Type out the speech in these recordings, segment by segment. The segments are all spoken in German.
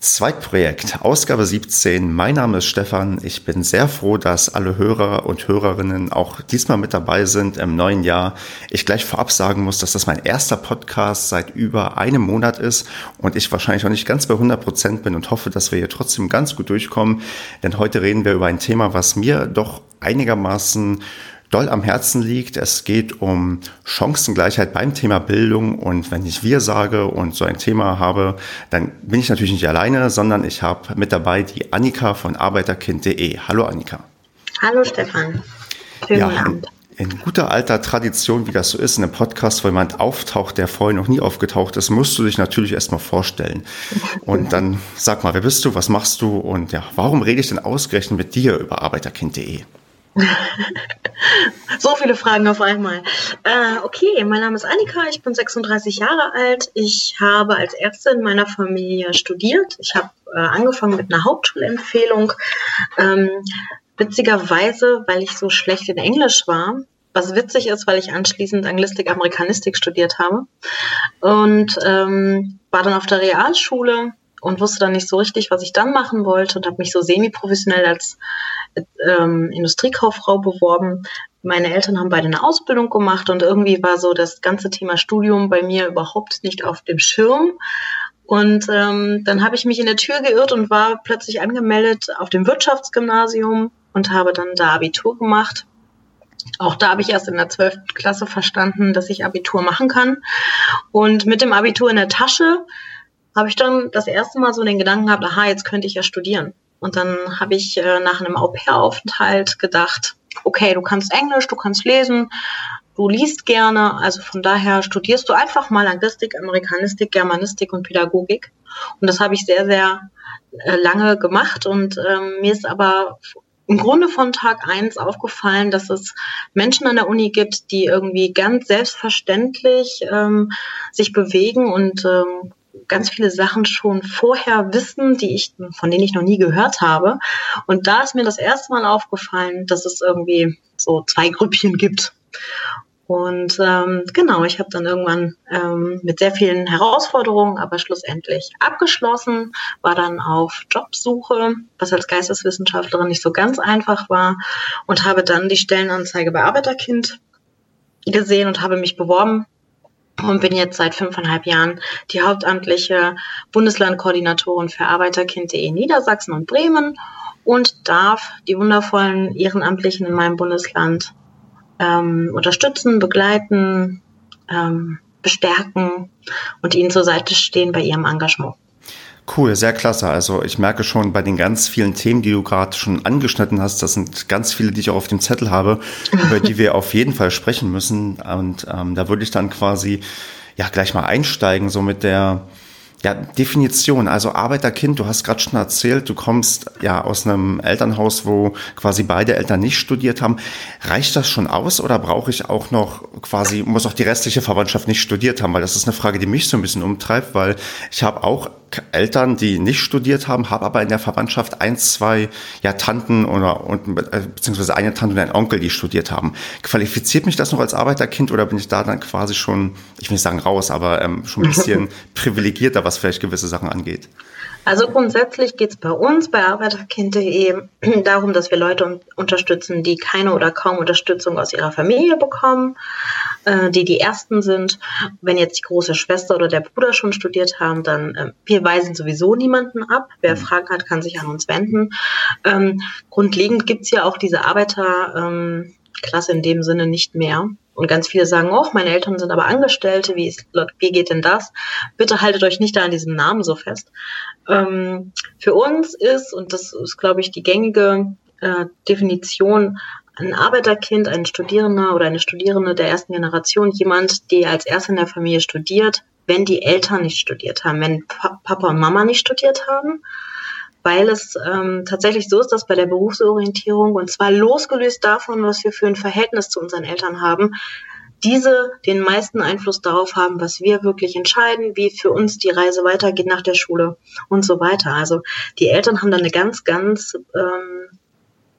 Zweitprojekt, Ausgabe 17. Mein Name ist Stefan. Ich bin sehr froh, dass alle Hörer und Hörerinnen auch diesmal mit dabei sind im neuen Jahr. Ich gleich vorab sagen muss, dass das mein erster Podcast seit über einem Monat ist und ich wahrscheinlich noch nicht ganz bei 100 Prozent bin und hoffe, dass wir hier trotzdem ganz gut durchkommen. Denn heute reden wir über ein Thema, was mir doch einigermaßen doll am Herzen liegt. Es geht um Chancengleichheit beim Thema Bildung. Und wenn ich wir sage und so ein Thema habe, dann bin ich natürlich nicht alleine, sondern ich habe mit dabei die Annika von arbeiterkind.de. Hallo Annika. Hallo Stefan. Schönen ja, Abend. In guter alter Tradition, wie das so ist in einem Podcast, wo jemand auftaucht, der vorher noch nie aufgetaucht ist, musst du dich natürlich erstmal vorstellen. Und dann sag mal, wer bist du, was machst du und ja, warum rede ich denn ausgerechnet mit dir über arbeiterkind.de? so viele Fragen auf einmal. Äh, okay, mein Name ist Annika, ich bin 36 Jahre alt. Ich habe als Ärztin in meiner Familie studiert. Ich habe äh, angefangen mit einer Hauptschulempfehlung. Ähm, witzigerweise, weil ich so schlecht in Englisch war, was witzig ist, weil ich anschließend Anglistik, Amerikanistik studiert habe und ähm, war dann auf der Realschule und wusste dann nicht so richtig, was ich dann machen wollte und habe mich so semi-professionell als ähm, Industriekauffrau beworben. Meine Eltern haben beide eine Ausbildung gemacht und irgendwie war so das ganze Thema Studium bei mir überhaupt nicht auf dem Schirm. Und ähm, dann habe ich mich in der Tür geirrt und war plötzlich angemeldet auf dem Wirtschaftsgymnasium und habe dann da Abitur gemacht. Auch da habe ich erst in der 12. Klasse verstanden, dass ich Abitur machen kann. Und mit dem Abitur in der Tasche habe ich dann das erste Mal so den Gedanken gehabt, aha, jetzt könnte ich ja studieren. Und dann habe ich äh, nach einem Au-pair-Aufenthalt gedacht, okay, du kannst Englisch, du kannst lesen, du liest gerne, also von daher studierst du einfach mal Anglistik, Amerikanistik, Germanistik und Pädagogik. Und das habe ich sehr, sehr äh, lange gemacht und ähm, mir ist aber im Grunde von Tag eins aufgefallen, dass es Menschen an der Uni gibt, die irgendwie ganz selbstverständlich ähm, sich bewegen und ähm, ganz viele Sachen schon vorher wissen, die ich, von denen ich noch nie gehört habe. Und da ist mir das erste Mal aufgefallen, dass es irgendwie so zwei Grüppchen gibt. Und ähm, genau, ich habe dann irgendwann ähm, mit sehr vielen Herausforderungen, aber schlussendlich abgeschlossen, war dann auf Jobsuche, was als Geisteswissenschaftlerin nicht so ganz einfach war und habe dann die Stellenanzeige bei Arbeiterkind gesehen und habe mich beworben und bin jetzt seit fünfeinhalb Jahren die hauptamtliche Bundeslandkoordinatorin für Arbeiterkind.de Niedersachsen und Bremen und darf die wundervollen Ehrenamtlichen in meinem Bundesland ähm, unterstützen, begleiten, ähm, bestärken und ihnen zur Seite stehen bei ihrem Engagement. Cool, sehr klasse. Also ich merke schon bei den ganz vielen Themen, die du gerade schon angeschnitten hast, das sind ganz viele, die ich auch auf dem Zettel habe, über die wir auf jeden Fall sprechen müssen. Und ähm, da würde ich dann quasi ja gleich mal einsteigen, so mit der ja, Definition, also Arbeiterkind, du hast gerade schon erzählt, du kommst ja aus einem Elternhaus, wo quasi beide Eltern nicht studiert haben. Reicht das schon aus oder brauche ich auch noch quasi, muss auch die restliche Verwandtschaft nicht studiert haben? Weil das ist eine Frage, die mich so ein bisschen umtreibt, weil ich habe auch Eltern, die nicht studiert haben, habe aber in der Verwandtschaft ein, zwei ja, Tanten oder und, äh, beziehungsweise eine Tante und ein Onkel, die studiert haben. Qualifiziert mich das noch als Arbeiterkind oder bin ich da dann quasi schon, ich will nicht sagen raus, aber ähm, schon ein bisschen privilegierter, was vielleicht gewisse Sachen angeht? Also grundsätzlich geht es bei uns bei Arbeiterkind.de darum, dass wir Leute unterstützen, die keine oder kaum Unterstützung aus ihrer Familie bekommen, äh, die die Ersten sind. Wenn jetzt die große Schwester oder der Bruder schon studiert haben, dann äh, wir weisen sowieso niemanden ab. Wer mhm. Fragen hat, kann sich an uns wenden. Ähm, grundlegend gibt es ja auch diese Arbeiterklasse ähm, in dem Sinne nicht mehr. Und ganz viele sagen, oh, meine Eltern sind aber Angestellte, wie, ist, wie geht denn das? Bitte haltet euch nicht da an diesem Namen so fest. Ähm, für uns ist, und das ist, glaube ich, die gängige äh, Definition, ein Arbeiterkind, ein Studierender oder eine Studierende der ersten Generation, jemand, der als erster in der Familie studiert, wenn die Eltern nicht studiert haben, wenn Papa und Mama nicht studiert haben, weil es ähm, tatsächlich so ist, dass bei der Berufsorientierung, und zwar losgelöst davon, was wir für ein Verhältnis zu unseren Eltern haben, diese den meisten Einfluss darauf haben, was wir wirklich entscheiden, wie für uns die Reise weitergeht nach der Schule und so weiter. Also die Eltern haben da eine ganz, ganz, ähm,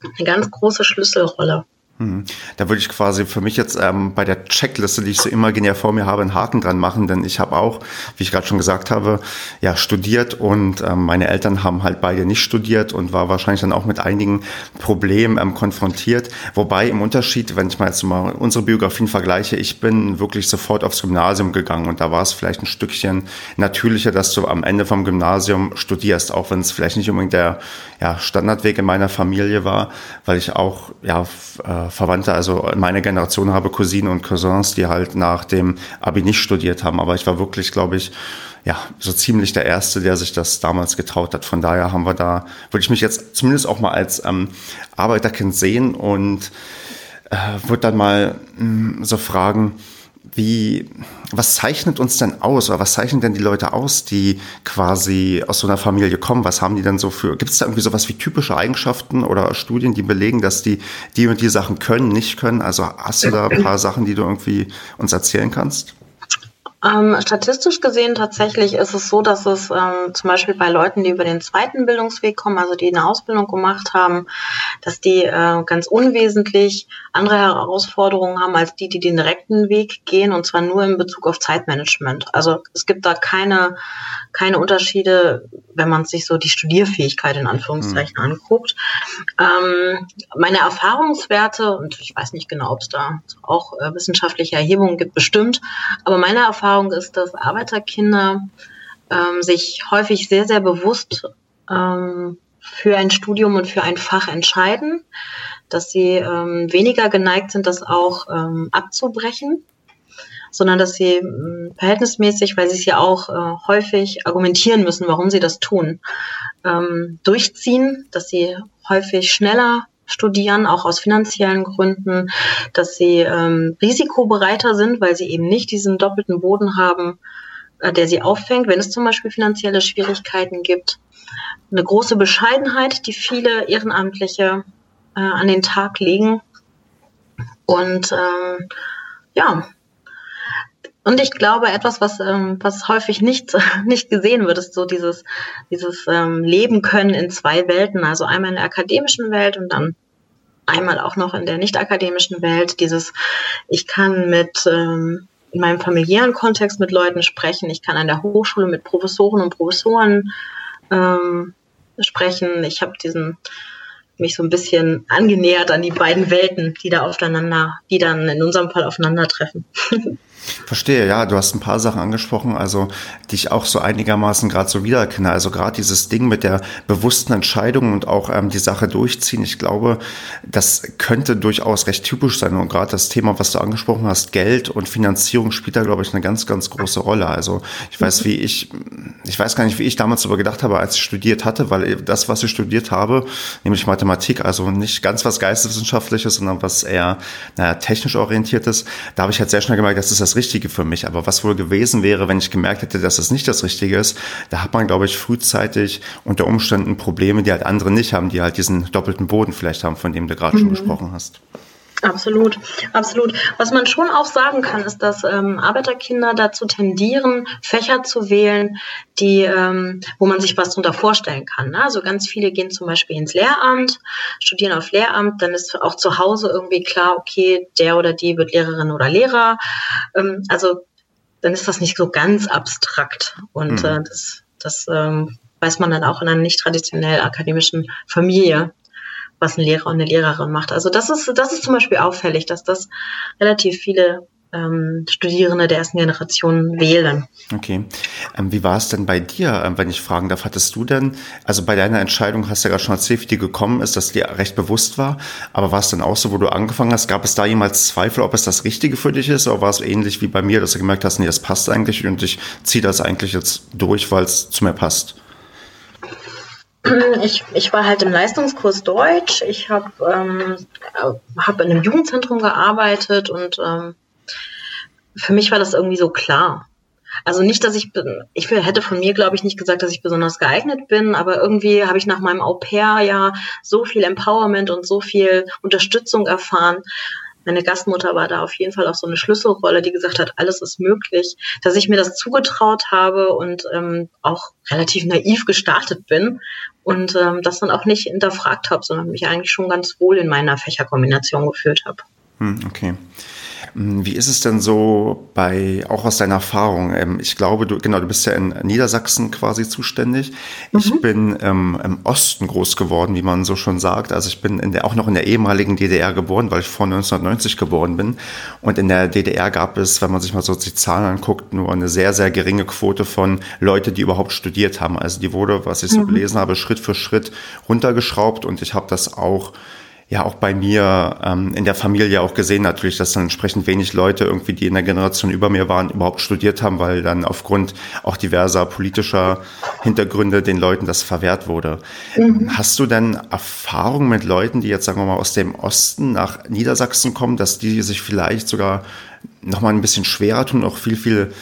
eine ganz große Schlüsselrolle. Mhm. Da würde ich quasi für mich jetzt ähm, bei der Checkliste, die ich so imaginär vor mir habe, einen Haken dran machen, denn ich habe auch, wie ich gerade schon gesagt habe, ja studiert und ähm, meine Eltern haben halt beide nicht studiert und war wahrscheinlich dann auch mit einigen Problemen ähm, konfrontiert. Wobei im Unterschied, wenn ich mal jetzt mal unsere Biografien vergleiche, ich bin wirklich sofort aufs Gymnasium gegangen und da war es vielleicht ein Stückchen natürlicher, dass du am Ende vom Gymnasium studierst, auch wenn es vielleicht nicht unbedingt der ja, Standardweg in meiner Familie war, weil ich auch ja äh, Verwandte, also meine Generation habe Cousinen und Cousins, die halt nach dem Abi nicht studiert haben. Aber ich war wirklich, glaube ich, ja, so ziemlich der Erste, der sich das damals getraut hat. Von daher haben wir da, würde ich mich jetzt zumindest auch mal als ähm, Arbeiterkind sehen und äh, würde dann mal mh, hm, so fragen, wie, was zeichnet uns denn aus oder was zeichnen denn die Leute aus, die quasi aus so einer Familie kommen? Was haben die denn so für, gibt es da irgendwie sowas wie typische Eigenschaften oder Studien, die belegen, dass die die und die Sachen können, nicht können? Also hast du da ein paar Sachen, die du irgendwie uns erzählen kannst? Ähm, statistisch gesehen tatsächlich ist es so, dass es ähm, zum Beispiel bei Leuten, die über den zweiten Bildungsweg kommen, also die eine Ausbildung gemacht haben, dass die äh, ganz unwesentlich andere Herausforderungen haben als die, die den direkten Weg gehen, und zwar nur in Bezug auf Zeitmanagement. Also es gibt da keine, keine Unterschiede, wenn man sich so die Studierfähigkeit in Anführungszeichen mhm. anguckt. Ähm, meine Erfahrungswerte, und ich weiß nicht genau, ob es da auch äh, wissenschaftliche Erhebungen gibt, bestimmt, aber meine Erfahrung ist, dass Arbeiterkinder ähm, sich häufig sehr, sehr bewusst ähm, für ein Studium und für ein Fach entscheiden, dass sie ähm, weniger geneigt sind, das auch ähm, abzubrechen sondern dass sie äh, verhältnismäßig, weil sie es ja auch äh, häufig argumentieren müssen, warum sie das tun, ähm, durchziehen, dass sie häufig schneller studieren, auch aus finanziellen Gründen, dass sie ähm, risikobereiter sind, weil sie eben nicht diesen doppelten Boden haben, äh, der sie auffängt, wenn es zum Beispiel finanzielle Schwierigkeiten gibt. Eine große Bescheidenheit, die viele Ehrenamtliche äh, an den Tag legen. Und ähm, ja, und ich glaube, etwas, was, ähm, was häufig nicht, nicht gesehen wird, ist so dieses, dieses ähm, Leben können in zwei Welten. Also einmal in der akademischen Welt und dann einmal auch noch in der nicht akademischen Welt. Dieses, ich kann mit ähm, in meinem familiären Kontext mit Leuten sprechen. Ich kann an der Hochschule mit Professoren und Professoren ähm, sprechen. Ich habe diesen mich so ein bisschen angenähert an die beiden Welten, die da aufeinander, die dann in unserem Fall aufeinandertreffen. Verstehe, ja, du hast ein paar Sachen angesprochen, also die ich auch so einigermaßen gerade so wiedererkenne. Also gerade dieses Ding mit der bewussten Entscheidung und auch ähm, die Sache durchziehen. Ich glaube, das könnte durchaus recht typisch sein. Und gerade das Thema, was du angesprochen hast, Geld und Finanzierung spielt da, glaube ich, eine ganz, ganz große Rolle. Also ich weiß, wie ich, ich weiß gar nicht, wie ich damals darüber gedacht habe, als ich studiert hatte, weil das, was ich studiert habe, nämlich Mathematik, also nicht ganz was Geisteswissenschaftliches, sondern was eher, naja, technisch orientiertes, da habe ich halt sehr schnell gemerkt, dass das das das Richtige für mich. Aber was wohl gewesen wäre, wenn ich gemerkt hätte, dass das nicht das Richtige ist, da hat man, glaube ich, frühzeitig unter Umständen Probleme, die halt andere nicht haben, die halt diesen doppelten Boden vielleicht haben, von dem du gerade mhm. schon gesprochen hast. Absolut, absolut. Was man schon auch sagen kann, ist, dass ähm, Arbeiterkinder dazu tendieren, Fächer zu wählen, die, ähm, wo man sich was darunter vorstellen kann. Ne? Also ganz viele gehen zum Beispiel ins Lehramt, studieren auf Lehramt, dann ist auch zu Hause irgendwie klar, okay, der oder die wird Lehrerin oder Lehrer. Ähm, also dann ist das nicht so ganz abstrakt und mhm. äh, das, das ähm, weiß man dann auch in einer nicht traditionell akademischen Familie was ein Lehrer und eine Lehrerin macht. Also das ist, das ist zum Beispiel auffällig, dass das relativ viele ähm, Studierende der ersten Generation wählen. Okay. Ähm, wie war es denn bei dir, ähm, wenn ich fragen darf? Hattest du denn, also bei deiner Entscheidung hast du ja gerade schon erzählt, wie die gekommen ist, dass dir recht bewusst war, aber war es dann auch so, wo du angefangen hast, gab es da jemals Zweifel, ob es das Richtige für dich ist, oder war es ähnlich wie bei mir, dass du gemerkt hast, nee, das passt eigentlich und ich ziehe das eigentlich jetzt durch, weil es zu mir passt? Ich, ich war halt im Leistungskurs Deutsch. Ich habe ähm, hab in einem Jugendzentrum gearbeitet und ähm, für mich war das irgendwie so klar. Also nicht, dass ich, ich hätte von mir, glaube ich, nicht gesagt, dass ich besonders geeignet bin, aber irgendwie habe ich nach meinem Au-pair ja so viel Empowerment und so viel Unterstützung erfahren, meine Gastmutter war da auf jeden Fall auch so eine Schlüsselrolle, die gesagt hat, alles ist möglich, dass ich mir das zugetraut habe und ähm, auch relativ naiv gestartet bin und ähm, das dann auch nicht hinterfragt habe, sondern mich eigentlich schon ganz wohl in meiner Fächerkombination gefühlt habe. Hm, okay. Hm, wie ist es denn so bei, auch aus deiner Erfahrung? Ähm, ich glaube, du, genau, du bist ja in Niedersachsen quasi zuständig. Mhm. Ich bin ähm, im Osten groß geworden, wie man so schon sagt. Also ich bin in der, auch noch in der ehemaligen DDR geboren, weil ich vor 1990 geboren bin. Und in der DDR gab es, wenn man sich mal so die Zahlen anguckt, nur eine sehr, sehr geringe Quote von Leute, die überhaupt studiert haben. Also die wurde, was ich so mhm. gelesen habe, Schritt für Schritt runtergeschraubt. Und ich habe das auch ja auch bei mir ähm, in der Familie auch gesehen natürlich, dass dann entsprechend wenig Leute irgendwie, die in der Generation über mir waren, überhaupt studiert haben, weil dann aufgrund auch diverser politischer Hintergründe den Leuten das verwehrt wurde. Mhm. Hast du denn Erfahrungen mit Leuten, die jetzt sagen wir mal aus dem Osten nach Niedersachsen kommen, dass die sich vielleicht sogar noch mal ein bisschen schwerer tun, auch viel, viel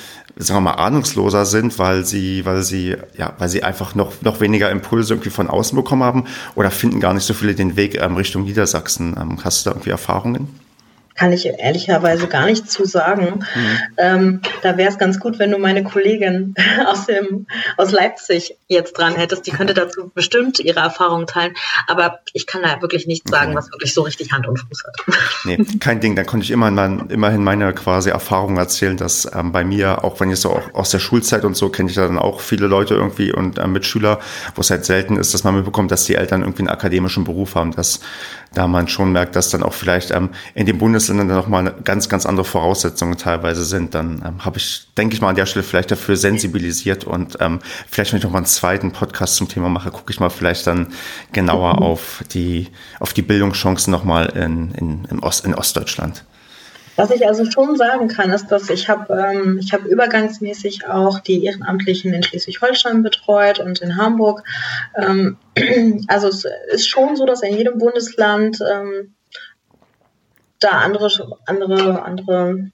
sagen wir mal, ahnungsloser sind, weil sie, weil sie, ja, weil sie einfach noch, noch weniger Impulse irgendwie von außen bekommen haben oder finden gar nicht so viele den Weg ähm, Richtung Niedersachsen. Ähm, hast du da irgendwie Erfahrungen? Kann ich ehrlicherweise gar nicht zu sagen. Mhm. Ähm, da wäre es ganz gut, wenn du meine Kollegin aus, dem, aus Leipzig jetzt dran hättest. Die könnte dazu bestimmt ihre Erfahrungen teilen. Aber ich kann da wirklich nichts sagen, was wirklich so richtig Hand und Fuß hat. Nee, kein Ding. Dann konnte ich immerhin, immerhin meine quasi Erfahrung erzählen, dass ähm, bei mir, auch wenn ich so auch aus der Schulzeit und so, kenne ich da dann auch viele Leute irgendwie und äh, Mitschüler, wo es halt selten ist, dass man mitbekommt, dass die Eltern irgendwie einen akademischen Beruf haben, dass da man schon merkt, dass dann auch vielleicht ähm, in den Bundesländern dann nochmal ganz, ganz andere Voraussetzungen teilweise sind, dann ähm, habe ich, denke ich mal, an der Stelle vielleicht dafür sensibilisiert und ähm, vielleicht, wenn ich noch mal einen zweiten Podcast zum Thema mache, gucke ich mal vielleicht dann genauer mhm. auf die, auf die Bildungschancen nochmal in, in, in, Ost, in Ostdeutschland. Was ich also schon sagen kann, ist, dass ich habe ähm, ich habe übergangsmäßig auch die Ehrenamtlichen in Schleswig-Holstein betreut und in Hamburg. Ähm, also es ist schon so, dass in jedem Bundesland ähm, da andere andere andere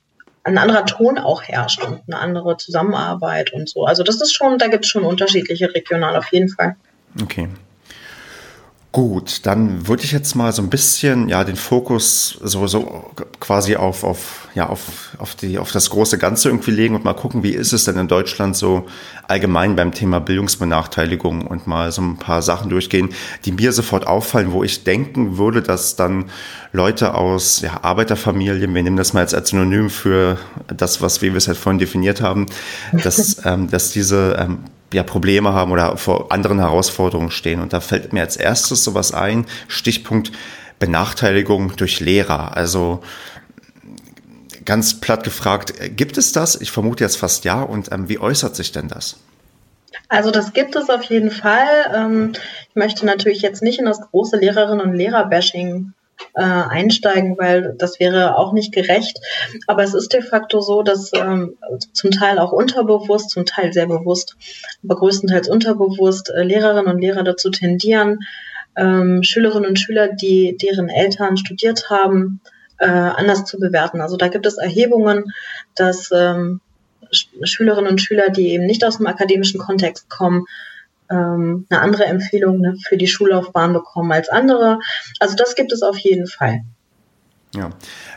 ein anderer Ton auch herrscht und eine andere Zusammenarbeit und so. Also das ist schon, da gibt es schon unterschiedliche regional auf jeden Fall. Okay. Gut, dann würde ich jetzt mal so ein bisschen ja den Fokus so, so quasi auf, auf, ja, auf, auf, die, auf das große Ganze irgendwie legen und mal gucken, wie ist es denn in Deutschland so allgemein beim Thema Bildungsbenachteiligung und mal so ein paar Sachen durchgehen, die mir sofort auffallen, wo ich denken würde, dass dann Leute aus ja, Arbeiterfamilien, wir nehmen das mal jetzt als Synonym für das, was wir es halt vorhin definiert haben, dass, ähm, dass diese ähm, ja, Probleme haben oder vor anderen Herausforderungen stehen. Und da fällt mir als erstes sowas ein, Stichpunkt Benachteiligung durch Lehrer. Also ganz platt gefragt, gibt es das? Ich vermute jetzt fast ja. Und ähm, wie äußert sich denn das? Also das gibt es auf jeden Fall. Ähm, ich möchte natürlich jetzt nicht in das große Lehrerinnen- und Lehrerbashing äh, einsteigen, weil das wäre auch nicht gerecht. Aber es ist de facto so, dass ähm, zum Teil auch unterbewusst, zum Teil sehr bewusst, aber größtenteils unterbewusst äh, Lehrerinnen und Lehrer dazu tendieren, ähm, Schülerinnen und Schüler, die deren Eltern studiert haben, äh, anders zu bewerten. Also da gibt es Erhebungen, dass ähm, Schülerinnen und Schüler, die eben nicht aus dem akademischen Kontext kommen, ähm, eine andere Empfehlung ne, für die Schullaufbahn bekommen als andere. Also das gibt es auf jeden Fall. Ja,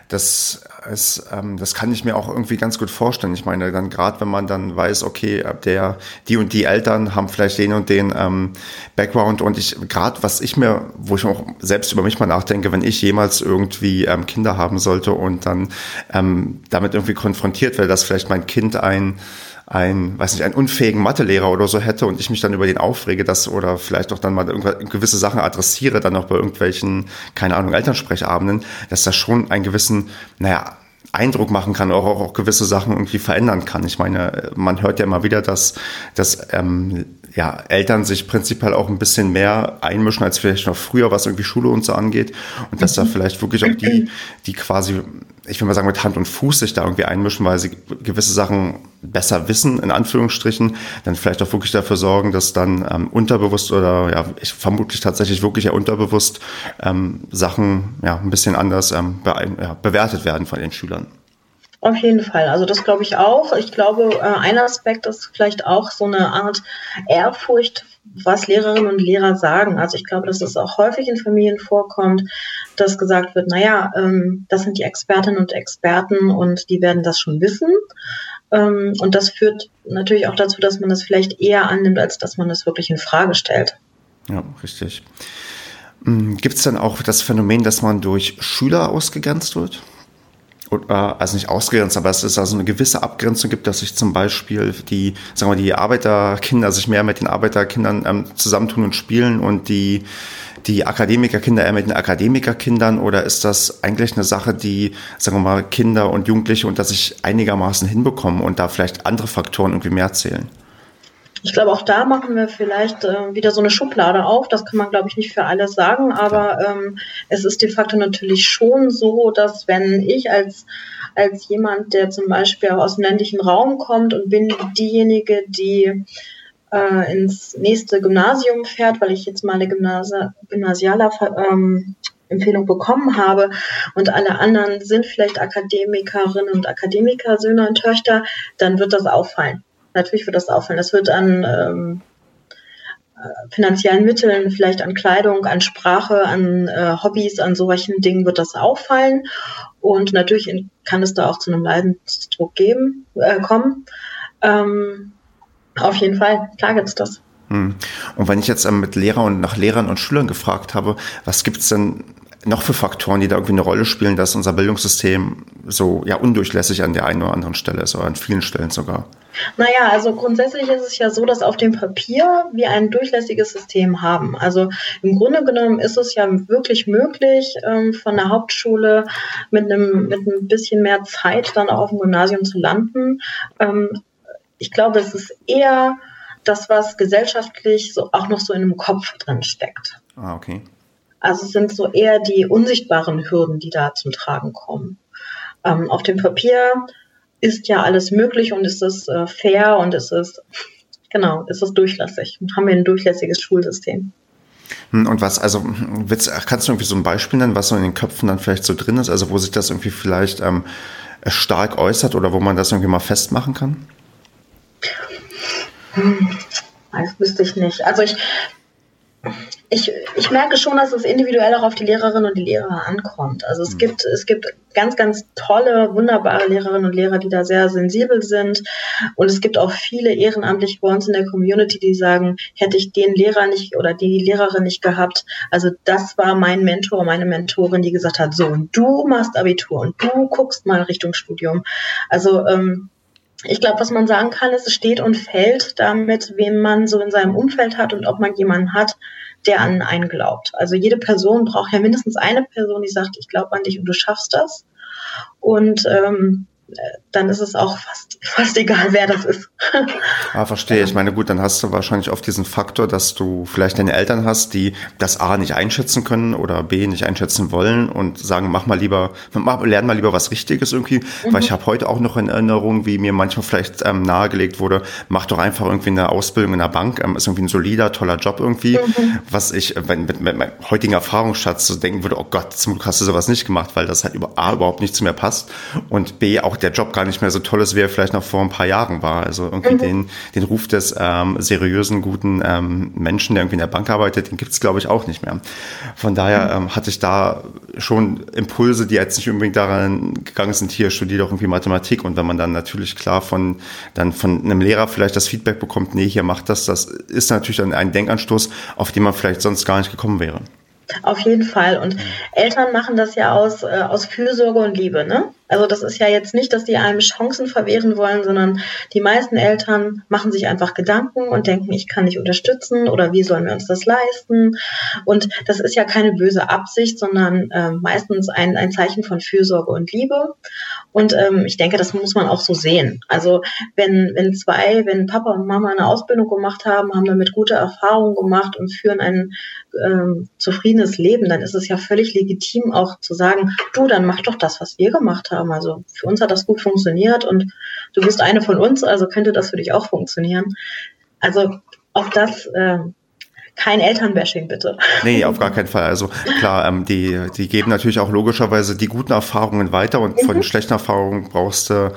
das ist, ähm, das kann ich mir auch irgendwie ganz gut vorstellen. Ich meine, dann gerade wenn man dann weiß, okay, der, die und die Eltern haben vielleicht den und den ähm, Background und ich gerade was ich mir, wo ich auch selbst über mich mal nachdenke, wenn ich jemals irgendwie ähm, Kinder haben sollte und dann ähm, damit irgendwie konfrontiert werde, dass vielleicht mein Kind ein ein, weiß nicht, einen unfähigen Mathelehrer oder so hätte und ich mich dann über den aufrege, dass oder vielleicht auch dann mal gewisse Sachen adressiere, dann auch bei irgendwelchen, keine Ahnung, Elternsprechabenden, dass das schon einen gewissen, naja, Eindruck machen kann, auch, auch, auch gewisse Sachen irgendwie verändern kann. Ich meine, man hört ja immer wieder, dass, dass ähm, ja, Eltern sich prinzipiell auch ein bisschen mehr einmischen als vielleicht noch früher, was irgendwie Schule und so angeht. Und dass da mhm. vielleicht wirklich auch die, die quasi, ich will mal sagen, mit Hand und Fuß sich da irgendwie einmischen, weil sie gewisse Sachen besser wissen, in Anführungsstrichen, dann vielleicht auch wirklich dafür sorgen, dass dann ähm, unterbewusst oder ja, ich vermutlich tatsächlich wirklich ja unterbewusst ähm, Sachen ja ein bisschen anders ähm, be ja, bewertet werden von den Schülern. Auf jeden Fall. Also das glaube ich auch. Ich glaube, äh, ein Aspekt ist vielleicht auch so eine Art Ehrfurcht, was Lehrerinnen und Lehrer sagen. Also ich glaube, dass es auch häufig in Familien vorkommt, dass gesagt wird, naja, ähm, das sind die Expertinnen und Experten und die werden das schon wissen. Ähm, und das führt natürlich auch dazu, dass man das vielleicht eher annimmt, als dass man es wirklich in Frage stellt. Ja, richtig. Hm, Gibt es dann auch das Phänomen, dass man durch Schüler ausgegrenzt wird? Oder, also nicht ausgegrenzt, aber es ist also eine gewisse Abgrenzung gibt, dass sich zum Beispiel die, sagen wir, die Arbeiterkinder sich mehr mit den Arbeiterkindern ähm, zusammentun und spielen und die, die Akademikerkinder eher mit den Akademikerkindern oder ist das eigentlich eine Sache, die, sagen wir mal, Kinder und Jugendliche unter sich einigermaßen hinbekommen und da vielleicht andere Faktoren irgendwie mehr zählen? Ich glaube, auch da machen wir vielleicht äh, wieder so eine Schublade auf. Das kann man, glaube ich, nicht für alles sagen, aber ähm, es ist de facto natürlich schon so, dass wenn ich als, als jemand, der zum Beispiel aus dem ländlichen Raum kommt und bin diejenige, die äh, ins nächste Gymnasium fährt, weil ich jetzt mal eine Gymnasi gymnasiale ähm, Empfehlung bekommen habe und alle anderen sind vielleicht Akademikerinnen und Akademiker, Söhne und Töchter, dann wird das auffallen natürlich wird das auffallen. Das wird an ähm, äh, finanziellen Mitteln, vielleicht an Kleidung, an Sprache, an äh, Hobbys, an solchen Dingen wird das auffallen. Und natürlich kann es da auch zu einem Leidensdruck geben, äh, kommen. Ähm, auf jeden Fall, klar gibt es das. Hm. Und wenn ich jetzt ähm, mit Lehrern und nach Lehrern und Schülern gefragt habe, was gibt es denn noch für Faktoren, die da irgendwie eine Rolle spielen, dass unser Bildungssystem so ja undurchlässig an der einen oder anderen Stelle ist oder an vielen Stellen sogar? Naja, also grundsätzlich ist es ja so, dass auf dem Papier wir ein durchlässiges System haben. Also im Grunde genommen ist es ja wirklich möglich, ähm, von der Hauptschule mit einem, mit ein bisschen mehr Zeit dann auch auf dem Gymnasium zu landen. Ich glaube, es ist eher das, was gesellschaftlich so auch noch so in einem Kopf drin steckt. Ah, okay. Also es sind so eher die unsichtbaren Hürden, die da zum Tragen kommen. Ähm, auf dem Papier ist ja alles möglich und ist es äh, fair und ist es, genau, ist es durchlässig. Und haben wir ein durchlässiges Schulsystem. Hm, und was, also, kannst du irgendwie so ein Beispiel nennen, was so in den Köpfen dann vielleicht so drin ist, also wo sich das irgendwie vielleicht ähm, stark äußert oder wo man das irgendwie mal festmachen kann? Hm, das wüsste ich nicht. Also ich, ich, ich merke schon, dass es individuell auch auf die Lehrerinnen und die Lehrer ankommt. Also es mhm. gibt, es gibt ganz, ganz tolle, wunderbare Lehrerinnen und Lehrer, die da sehr sensibel sind. Und es gibt auch viele Ehrenamtliche bei uns in der Community, die sagen, hätte ich den Lehrer nicht oder die Lehrerin nicht gehabt. Also das war mein Mentor, meine Mentorin, die gesagt hat, so, und du machst Abitur und du guckst mal Richtung Studium. Also ähm, ich glaube, was man sagen kann, ist, es steht und fällt damit, wen man so in seinem Umfeld hat und ob man jemanden hat, der an einen glaubt. Also jede Person braucht ja mindestens eine Person, die sagt, ich glaube an dich und du schaffst das. Und ähm, dann ist es auch fast, fast egal, wer das ist. ah, verstehe. Ich meine, gut, dann hast du wahrscheinlich oft diesen Faktor, dass du vielleicht deine Eltern hast, die das A nicht einschätzen können oder B nicht einschätzen wollen und sagen, mach mal lieber, mach, lern mal lieber was Richtiges irgendwie. Mhm. Weil ich habe heute auch noch in Erinnerung, wie mir manchmal vielleicht ähm, nahegelegt wurde, mach doch einfach irgendwie eine Ausbildung in der Bank, ähm, ist irgendwie ein solider, toller Job irgendwie. Mhm. Was ich, äh, wenn mit, mit meinem heutigen Erfahrungsschatz so denken würde, oh Gott, zum Glück hast du sowas nicht gemacht, weil das halt über A überhaupt nicht zu mir passt und B auch der Job gar nicht mehr so toll ist, wie er vielleicht noch vor ein paar Jahren war. Also irgendwie mhm. den, den Ruf des ähm, seriösen, guten ähm, Menschen, der irgendwie in der Bank arbeitet, den gibt es, glaube ich, auch nicht mehr. Von daher mhm. ähm, hatte ich da schon Impulse, die jetzt nicht unbedingt daran gegangen sind, hier studiere doch irgendwie Mathematik. Und wenn man dann natürlich klar von, dann von einem Lehrer vielleicht das Feedback bekommt, nee, hier macht das, das ist natürlich dann ein Denkanstoß, auf den man vielleicht sonst gar nicht gekommen wäre. Auf jeden Fall. Und mhm. Eltern machen das ja aus, äh, aus Fürsorge und Liebe, ne? Also das ist ja jetzt nicht, dass die einem Chancen verwehren wollen, sondern die meisten Eltern machen sich einfach Gedanken und denken, ich kann nicht unterstützen oder wie sollen wir uns das leisten? Und das ist ja keine böse Absicht, sondern äh, meistens ein, ein Zeichen von Fürsorge und Liebe. Und ähm, ich denke, das muss man auch so sehen. Also wenn, wenn zwei, wenn Papa und Mama eine Ausbildung gemacht haben, haben damit gute Erfahrungen gemacht und führen ein ähm, zufriedenes Leben, dann ist es ja völlig legitim auch zu sagen, du, dann mach doch das, was wir gemacht haben. Also für uns hat das gut funktioniert und du bist eine von uns, also könnte das für dich auch funktionieren. Also auch das äh, kein Elternbashing, bitte. Nee, auf gar keinen Fall. Also klar, ähm, die, die geben natürlich auch logischerweise die guten Erfahrungen weiter und mhm. von den schlechten Erfahrungen brauchst du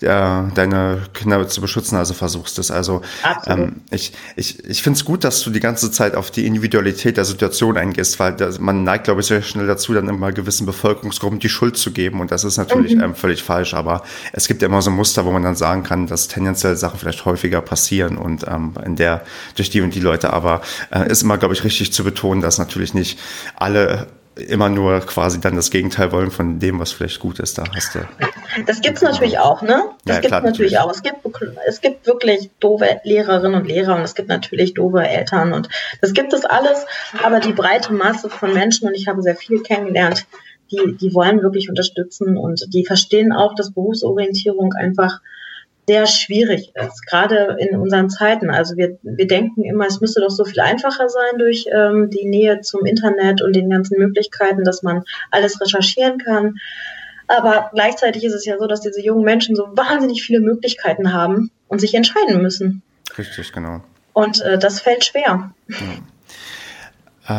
äh, deine Kinder zu beschützen, also versuchst es. Also ähm, ich, ich, ich finde es gut, dass du die ganze Zeit auf die Individualität der Situation eingehst, weil das, man neigt, glaube ich, sehr schnell dazu, dann immer gewissen Bevölkerungsgruppen die Schuld zu geben und das ist natürlich mhm. ähm, völlig falsch, aber es gibt ja immer so Muster, wo man dann sagen kann, dass tendenziell Sachen vielleicht häufiger passieren und ähm, in der durch die und die Leute, aber äh, ist immer, glaube ich, richtig zu betonen, dass natürlich nicht alle immer nur quasi dann das Gegenteil wollen von dem, was vielleicht gut ist. Da hast du. Das gibt es natürlich auch, ne? Das ja, gibt es natürlich, natürlich auch. Es gibt, es gibt wirklich doofe Lehrerinnen und Lehrer und es gibt natürlich doofe Eltern und das gibt es alles, aber die breite Masse von Menschen, und ich habe sehr viel kennengelernt, die, die wollen wirklich unterstützen und die verstehen auch, dass Berufsorientierung einfach sehr schwierig ist, gerade in unseren Zeiten. Also wir, wir denken immer, es müsste doch so viel einfacher sein durch ähm, die Nähe zum Internet und den ganzen Möglichkeiten, dass man alles recherchieren kann. Aber gleichzeitig ist es ja so, dass diese jungen Menschen so wahnsinnig viele Möglichkeiten haben und sich entscheiden müssen. Richtig, genau. Und äh, das fällt schwer. Ja. Äh,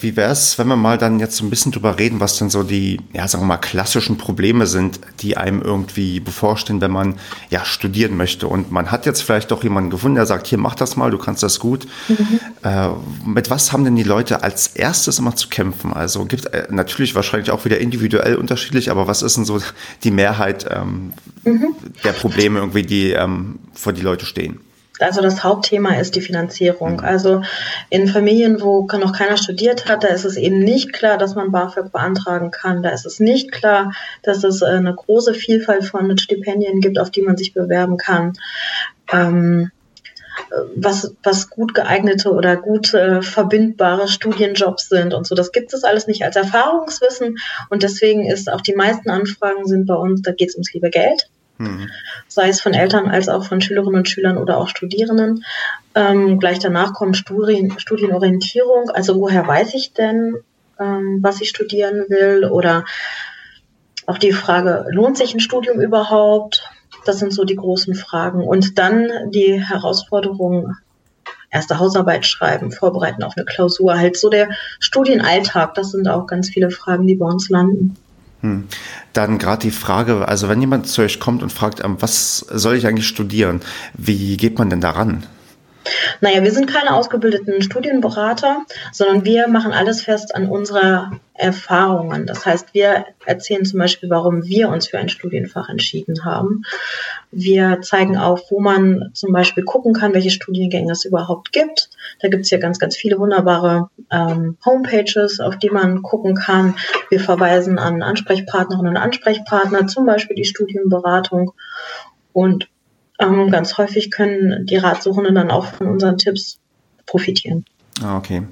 wie wäre es, wenn wir mal dann jetzt so ein bisschen drüber reden, was denn so die, ja, sagen wir mal, klassischen Probleme sind, die einem irgendwie bevorstehen, wenn man ja studieren möchte. Und man hat jetzt vielleicht doch jemanden gefunden, der sagt, hier mach das mal, du kannst das gut. Mhm. Äh, mit was haben denn die Leute als erstes immer zu kämpfen? Also gibt äh, natürlich wahrscheinlich auch wieder individuell unterschiedlich, aber was ist denn so die Mehrheit ähm, mhm. der Probleme irgendwie, die ähm, vor die Leute stehen? Also das Hauptthema ist die Finanzierung. Mhm. Also in Familien, wo noch keiner studiert hat, da ist es eben nicht klar, dass man BAföG beantragen kann. Da ist es nicht klar, dass es äh, eine große Vielfalt von Stipendien gibt, auf die man sich bewerben kann. Ähm, was, was gut geeignete oder gut äh, verbindbare Studienjobs sind und so. Das gibt es alles nicht als Erfahrungswissen und deswegen ist auch die meisten Anfragen sind bei uns, da geht es ums liebe Geld. Mhm. Sei es von Eltern als auch von Schülerinnen und Schülern oder auch Studierenden. Ähm, gleich danach kommt Studien, Studienorientierung. Also woher weiß ich denn, ähm, was ich studieren will? Oder auch die Frage, lohnt sich ein Studium überhaupt? Das sind so die großen Fragen. Und dann die Herausforderung, erste Hausarbeit schreiben, vorbereiten auf eine Klausur, halt so der Studienalltag. Das sind auch ganz viele Fragen, die bei uns landen. Hm. Dann gerade die Frage, also wenn jemand zu euch kommt und fragt, ähm, was soll ich eigentlich studieren, wie geht man denn daran? Naja, wir sind keine ausgebildeten Studienberater, sondern wir machen alles fest an unserer Erfahrungen. Das heißt, wir erzählen zum Beispiel, warum wir uns für ein Studienfach entschieden haben. Wir zeigen auf, wo man zum Beispiel gucken kann, welche Studiengänge es überhaupt gibt. Da gibt es ja ganz, ganz viele wunderbare ähm, Homepages, auf die man gucken kann. Wir verweisen an Ansprechpartnerinnen und Ansprechpartner, zum Beispiel die Studienberatung. Und ähm, ganz häufig können die Ratsuchenden dann auch von unseren Tipps profitieren. Ah, okay.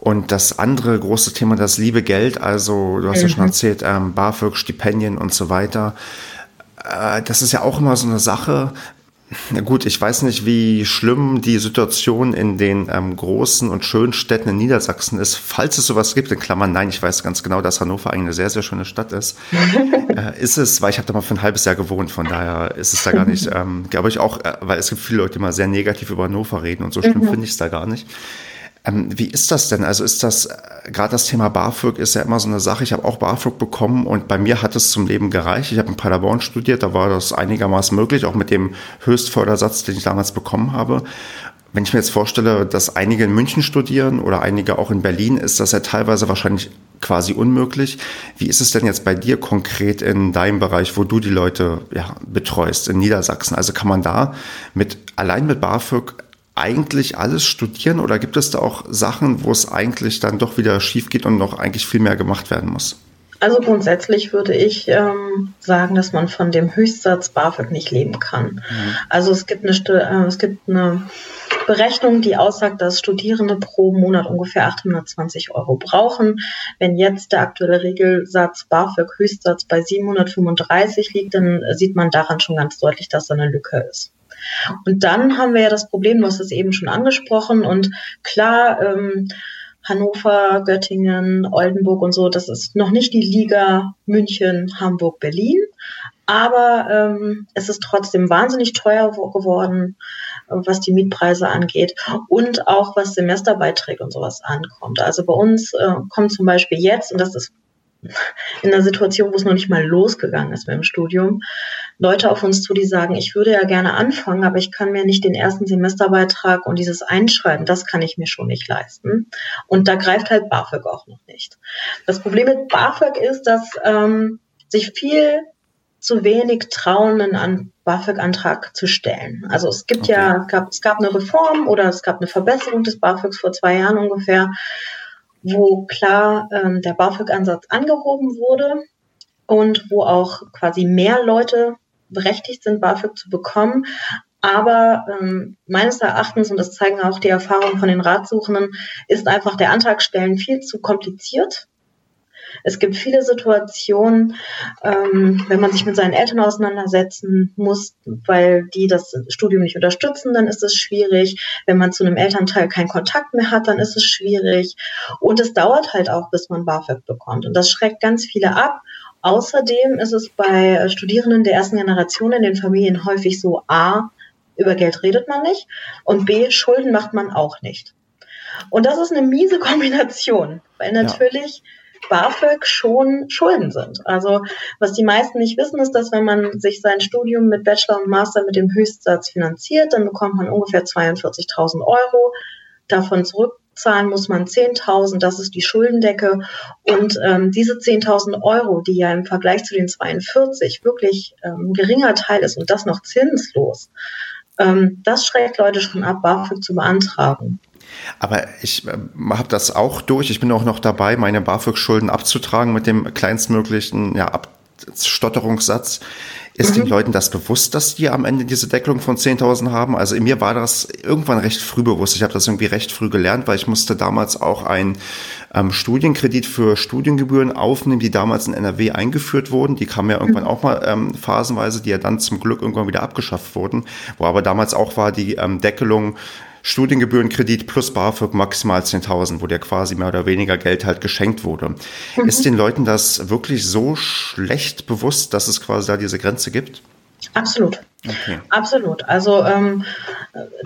Und das andere große Thema, das liebe Geld, also du hast mhm. ja schon mhm. erzählt, ähm, BAföG, Stipendien und so weiter. Äh, das ist ja auch immer so eine Sache. Na gut, ich weiß nicht, wie schlimm die Situation in den ähm, großen und schönen Städten in Niedersachsen ist. Falls es sowas gibt, in Klammern, nein, ich weiß ganz genau, dass Hannover eigentlich eine sehr, sehr schöne Stadt ist. äh, ist es, weil ich habe da mal für ein halbes Jahr gewohnt, von daher ist es da gar nicht, ähm, glaube ich auch, äh, weil es gibt viele Leute, die mal sehr negativ über Hannover reden und so schlimm mhm. finde ich es da gar nicht. Ähm, wie ist das denn? Also ist das, äh, gerade das Thema BAföG ist ja immer so eine Sache. Ich habe auch BAföG bekommen und bei mir hat es zum Leben gereicht. Ich habe in Paderborn studiert, da war das einigermaßen möglich, auch mit dem Höchstfördersatz, den ich damals bekommen habe. Wenn ich mir jetzt vorstelle, dass einige in München studieren oder einige auch in Berlin, ist das ja teilweise wahrscheinlich quasi unmöglich. Wie ist es denn jetzt bei dir konkret in deinem Bereich, wo du die Leute ja, betreust, in Niedersachsen? Also kann man da mit allein mit BAföG eigentlich alles studieren oder gibt es da auch Sachen, wo es eigentlich dann doch wieder schief geht und noch eigentlich viel mehr gemacht werden muss? Also grundsätzlich würde ich ähm, sagen, dass man von dem Höchstsatz BAföG nicht leben kann. Mhm. Also es gibt, eine, äh, es gibt eine Berechnung, die aussagt, dass Studierende pro Monat ungefähr 820 Euro brauchen. Wenn jetzt der aktuelle Regelsatz BAföG Höchstsatz bei 735 liegt, dann sieht man daran schon ganz deutlich, dass da eine Lücke ist. Und dann haben wir ja das Problem, du hast es eben schon angesprochen und klar, ähm, Hannover, Göttingen, Oldenburg und so, das ist noch nicht die Liga München, Hamburg, Berlin. Aber ähm, es ist trotzdem wahnsinnig teuer geworden. was die Mietpreise angeht und auch was Semesterbeiträge und sowas ankommt. Also bei uns äh, kommt zum Beispiel jetzt, und das ist in einer Situation, wo es noch nicht mal losgegangen ist mit dem Studium, Leute auf uns zu, die sagen, ich würde ja gerne anfangen, aber ich kann mir nicht den ersten Semesterbeitrag und dieses Einschreiben, das kann ich mir schon nicht leisten. Und da greift halt BAföG auch noch nicht. Das Problem mit BAföG ist, dass ähm, sich viel zu wenig trauen, einen BAföG-Antrag zu stellen. Also es gibt okay. ja, gab, es gab eine Reform oder es gab eine Verbesserung des BAföGs vor zwei Jahren ungefähr, wo klar ähm, der BAföG-Ansatz angehoben wurde und wo auch quasi mehr Leute berechtigt sind, BAföG zu bekommen. Aber ähm, meines Erachtens, und das zeigen auch die Erfahrungen von den Ratsuchenden, ist einfach der Antragstellen viel zu kompliziert. Es gibt viele Situationen, ähm, wenn man sich mit seinen Eltern auseinandersetzen muss, weil die das Studium nicht unterstützen, dann ist es schwierig. Wenn man zu einem Elternteil keinen Kontakt mehr hat, dann ist es schwierig. Und es dauert halt auch, bis man BAföG bekommt. Und das schreckt ganz viele ab. Außerdem ist es bei Studierenden der ersten Generation in den Familien häufig so, a, über Geld redet man nicht und b, Schulden macht man auch nicht. Und das ist eine miese Kombination, weil natürlich ja. BAföG schon Schulden sind. Also was die meisten nicht wissen, ist, dass wenn man sich sein Studium mit Bachelor und Master mit dem Höchstsatz finanziert, dann bekommt man ungefähr 42.000 Euro davon zurück zahlen muss man 10.000, das ist die Schuldendecke. Und ähm, diese 10.000 Euro, die ja im Vergleich zu den 42 wirklich ähm, geringer Teil ist und das noch zinslos, ähm, das schreckt Leute schon ab, BAföG zu beantragen. Aber ich äh, habe das auch durch. Ich bin auch noch dabei, meine BAföG-Schulden abzutragen mit dem kleinstmöglichen ja, Abstotterungssatz. Ist mhm. den Leuten das bewusst, dass die am Ende diese Deckelung von 10.000 haben? Also in mir war das irgendwann recht früh bewusst. Ich habe das irgendwie recht früh gelernt, weil ich musste damals auch einen ähm, Studienkredit für Studiengebühren aufnehmen, die damals in NRW eingeführt wurden. Die kamen ja irgendwann mhm. auch mal ähm, phasenweise, die ja dann zum Glück irgendwann wieder abgeschafft wurden. Wo aber damals auch war die ähm, Deckelung Studiengebührenkredit plus BAföG maximal 10.000, wo dir quasi mehr oder weniger Geld halt geschenkt wurde. Mhm. Ist den Leuten das wirklich so schlecht bewusst, dass es quasi da diese Grenze gibt? Absolut. Okay. Absolut. Also ähm,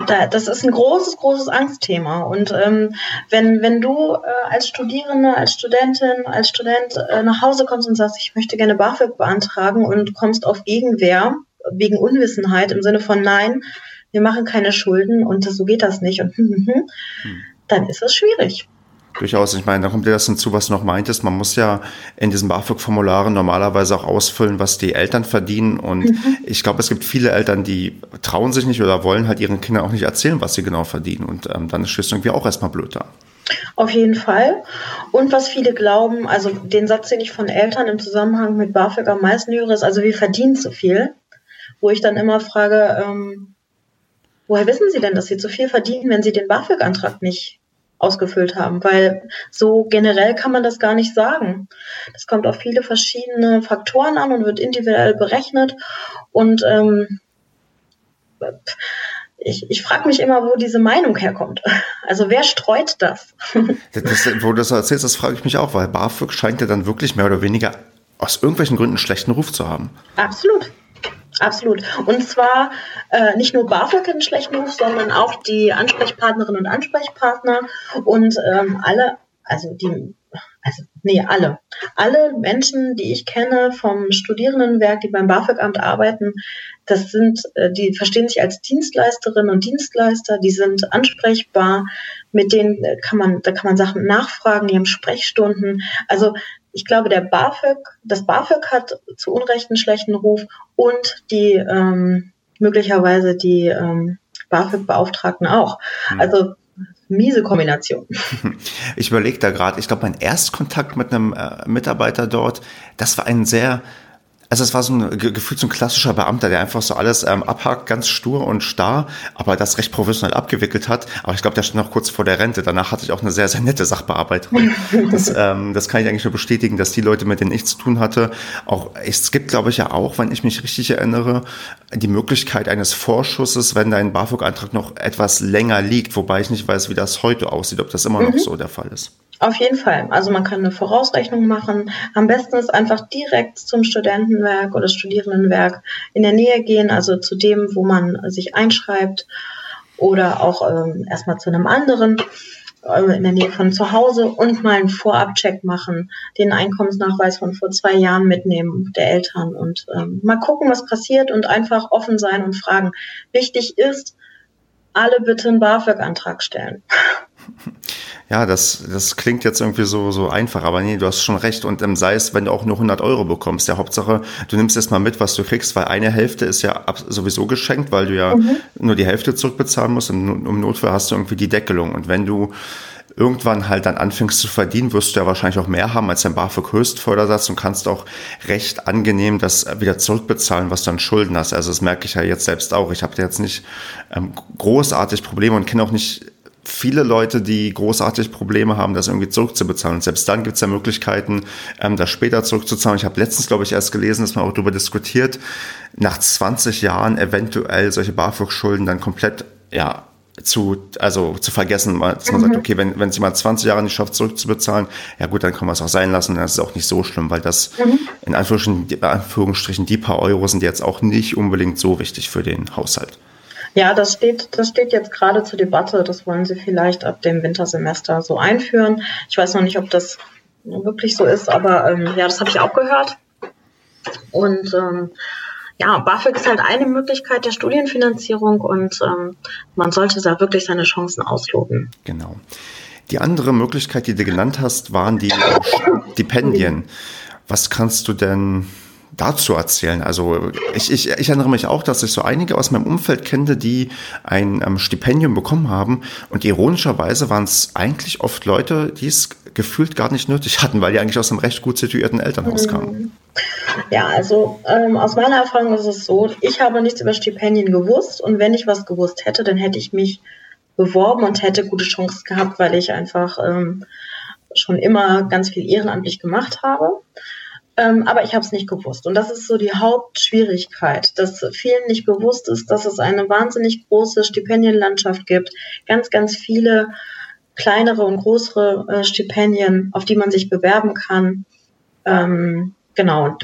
da, das ist ein großes, großes Angstthema. Und ähm, wenn, wenn du äh, als Studierende, als Studentin, als Student äh, nach Hause kommst und sagst, ich möchte gerne BAföG beantragen und kommst auf Gegenwehr wegen Unwissenheit im Sinne von Nein, wir machen keine Schulden und so geht das nicht und hm, hm, hm, dann ist es schwierig. Durchaus. Ich meine, da kommt ja das hinzu, was du noch meintest. Man muss ja in diesen BAföG-Formularen normalerweise auch ausfüllen, was die Eltern verdienen. Und mhm. ich glaube, es gibt viele Eltern, die trauen sich nicht oder wollen halt ihren Kindern auch nicht erzählen, was sie genau verdienen. Und ähm, dann ist es irgendwie auch erstmal blöd da. Auf jeden Fall. Und was viele glauben, also den Satz, den ich von Eltern im Zusammenhang mit BAföG am meisten höre, ist, also wir verdienen zu viel. Wo ich dann immer frage, ähm, woher wissen Sie denn, dass Sie zu viel verdienen, wenn Sie den BAföG-Antrag nicht ausgefüllt haben? Weil so generell kann man das gar nicht sagen. Das kommt auf viele verschiedene Faktoren an und wird individuell berechnet. Und ähm, ich, ich frage mich immer, wo diese Meinung herkommt. Also wer streut das? das wo du das erzählst, das frage ich mich auch, weil BAföG scheint ja dann wirklich mehr oder weniger aus irgendwelchen Gründen einen schlechten Ruf zu haben. Absolut. Absolut. Und zwar äh, nicht nur BAföG hat einen schlechten Ruf, sondern auch die Ansprechpartnerinnen und Ansprechpartner und ähm, alle, also die, also nee, alle. Alle Menschen, die ich kenne vom Studierendenwerk, die beim BAföG-Amt arbeiten, das sind, äh, die verstehen sich als Dienstleisterinnen und Dienstleister, die sind ansprechbar, mit denen kann man, da kann man Sachen nachfragen, die haben Sprechstunden. Also ich glaube, der BAföG, das BAföG hat zu Unrecht einen schlechten Ruf und die ähm, möglicherweise die ähm, BAföG-Beauftragten auch. Mhm. Also miese Kombination. Ich überlege da gerade, ich glaube, mein Erstkontakt mit einem äh, Mitarbeiter dort, das war ein sehr also es war so ein gefühlt so ein klassischer Beamter, der einfach so alles ähm, abhakt, ganz stur und starr, aber das recht professionell abgewickelt hat. Aber ich glaube, der stand noch kurz vor der Rente. Danach hatte ich auch eine sehr, sehr nette Sachbearbeiterin. das, ähm, das kann ich eigentlich nur bestätigen, dass die Leute, mit denen ich zu tun hatte, auch, es gibt, glaube ich, ja auch, wenn ich mich richtig erinnere, die Möglichkeit eines Vorschusses, wenn dein BAföG-Antrag noch etwas länger liegt, wobei ich nicht weiß, wie das heute aussieht, ob das immer noch mhm. so der Fall ist. Auf jeden Fall. Also man kann eine Vorausrechnung machen. Am besten ist einfach direkt zum Studentenwerk oder Studierendenwerk in der Nähe gehen, also zu dem, wo man sich einschreibt oder auch ähm, erstmal zu einem anderen äh, in der Nähe von zu Hause und mal einen Vorabcheck machen, den Einkommensnachweis von vor zwei Jahren mitnehmen der Eltern und ähm, mal gucken, was passiert und einfach offen sein und fragen. Wichtig ist, alle bitte einen BAföG-Antrag stellen. Ja, das, das klingt jetzt irgendwie so, so einfach, aber nee, du hast schon recht. Und ähm, sei es, wenn du auch nur 100 Euro bekommst, der Hauptsache, du nimmst erst mal mit, was du kriegst, weil eine Hälfte ist ja sowieso geschenkt, weil du ja mhm. nur die Hälfte zurückbezahlen musst und im Notfall hast du irgendwie die Deckelung. Und wenn du irgendwann halt dann anfängst zu verdienen, wirst du ja wahrscheinlich auch mehr haben als dein BAföG-Höchstfördersatz und kannst auch recht angenehm das wieder zurückbezahlen, was du an Schulden hast. Also das merke ich ja jetzt selbst auch. Ich habe jetzt nicht ähm, großartig Probleme und kenne auch nicht viele Leute, die großartig Probleme haben, das irgendwie zurückzubezahlen. Und selbst dann gibt es ja Möglichkeiten, ähm, das später zurückzuzahlen. Ich habe letztens, glaube ich, erst gelesen, dass man auch darüber diskutiert, nach 20 Jahren eventuell solche BAföG-Schulden dann komplett ja, zu, also zu vergessen, dass man mhm. sagt, okay, wenn, wenn es jemand 20 Jahre nicht schafft, zurückzubezahlen, ja gut, dann kann man es auch sein lassen, dann ist es auch nicht so schlimm, weil das mhm. in Anführungsstrichen, Anführungsstrichen die paar Euro sind jetzt auch nicht unbedingt so wichtig für den Haushalt. Ja, das steht, das steht jetzt gerade zur Debatte. Das wollen sie vielleicht ab dem Wintersemester so einführen. Ich weiß noch nicht, ob das wirklich so ist, aber ähm, ja, das habe ich auch gehört. Und ähm, ja, BAföG ist halt eine Möglichkeit der Studienfinanzierung und ähm, man sollte da wirklich seine Chancen ausloten. Genau. Die andere Möglichkeit, die du genannt hast, waren die Stipendien. Was kannst du denn dazu erzählen? Also ich, ich, ich erinnere mich auch, dass ich so einige aus meinem Umfeld kenne, die ein ähm, Stipendium bekommen haben und ironischerweise waren es eigentlich oft Leute, die es gefühlt gar nicht nötig hatten, weil die eigentlich aus einem recht gut situierten Elternhaus kamen. Ja, also ähm, aus meiner Erfahrung ist es so, ich habe nichts über Stipendien gewusst und wenn ich was gewusst hätte, dann hätte ich mich beworben und hätte gute Chancen gehabt, weil ich einfach ähm, schon immer ganz viel ehrenamtlich gemacht habe. Ähm, aber ich habe es nicht gewusst. Und das ist so die Hauptschwierigkeit, dass vielen nicht bewusst ist, dass es eine wahnsinnig große Stipendienlandschaft gibt. Ganz, ganz viele kleinere und größere äh, Stipendien, auf die man sich bewerben kann. Ähm, genau,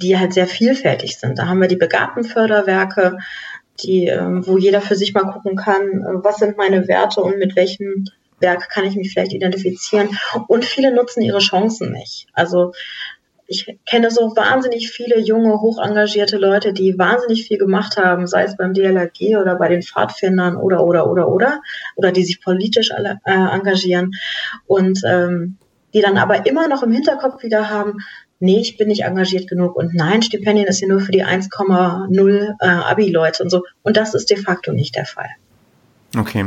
die halt sehr vielfältig sind. Da haben wir die Begabtenförderwerke, die, äh, wo jeder für sich mal gucken kann, äh, was sind meine Werte und mit welchem Werk kann ich mich vielleicht identifizieren. Und viele nutzen ihre Chancen nicht. Also ich kenne so wahnsinnig viele junge, hochengagierte Leute, die wahnsinnig viel gemacht haben, sei es beim DLRG oder bei den Pfadfindern oder, oder, oder, oder, oder die sich politisch alle, äh, engagieren und ähm, die dann aber immer noch im Hinterkopf wieder haben, nee, ich bin nicht engagiert genug und nein, Stipendien ist ja nur für die 1,0 äh, Abi-Leute und so. Und das ist de facto nicht der Fall. Okay.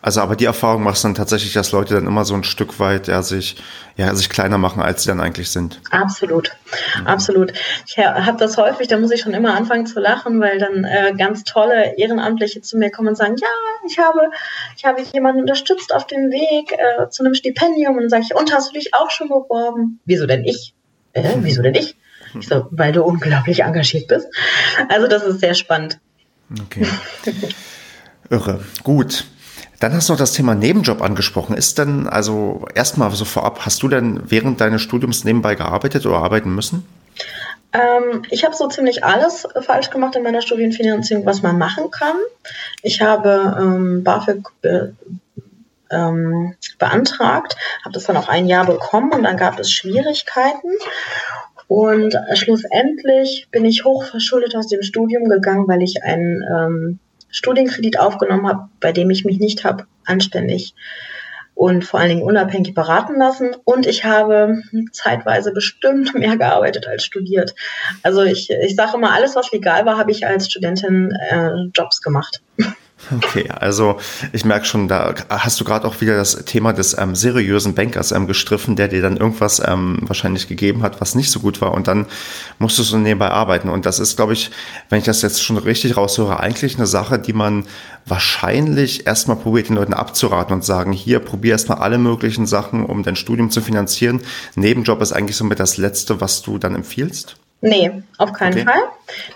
Also, aber die Erfahrung machst du dann tatsächlich, dass Leute dann immer so ein Stück weit ja, sich, ja, sich kleiner machen, als sie dann eigentlich sind. Absolut, mhm. absolut. Ich habe das häufig, da muss ich schon immer anfangen zu lachen, weil dann äh, ganz tolle Ehrenamtliche zu mir kommen und sagen, ja, ich habe, ich habe jemanden unterstützt auf dem Weg äh, zu einem Stipendium und dann sage ich, und hast du dich auch schon beworben? Wieso denn ich? Äh, wieso denn ich? Ich so, weil du unglaublich engagiert bist. Also das ist sehr spannend. Okay. Irre. Gut. Dann hast du noch das Thema Nebenjob angesprochen. Ist denn, also erstmal so vorab, hast du denn während deines Studiums nebenbei gearbeitet oder arbeiten müssen? Ähm, ich habe so ziemlich alles falsch gemacht in meiner Studienfinanzierung, was man machen kann. Ich habe ähm, BAföG be, ähm, beantragt, habe das dann auch ein Jahr bekommen und dann gab es Schwierigkeiten. Und schlussendlich bin ich hochverschuldet aus dem Studium gegangen, weil ich einen ähm, Studienkredit aufgenommen habe, bei dem ich mich nicht habe anständig und vor allen Dingen unabhängig beraten lassen. Und ich habe zeitweise bestimmt mehr gearbeitet als studiert. Also ich, ich sage immer, alles, was legal war, habe ich als Studentin äh, Jobs gemacht. Okay, also ich merke schon, da hast du gerade auch wieder das Thema des ähm, seriösen Bankers ähm, gestriffen, der dir dann irgendwas ähm, wahrscheinlich gegeben hat, was nicht so gut war und dann musstest du nebenbei arbeiten. Und das ist, glaube ich, wenn ich das jetzt schon richtig raushöre, eigentlich eine Sache, die man wahrscheinlich erstmal probiert, den Leuten abzuraten und sagen, hier, probier erstmal alle möglichen Sachen, um dein Studium zu finanzieren. Nebenjob ist eigentlich somit das Letzte, was du dann empfiehlst? Nee, auf keinen okay. Fall.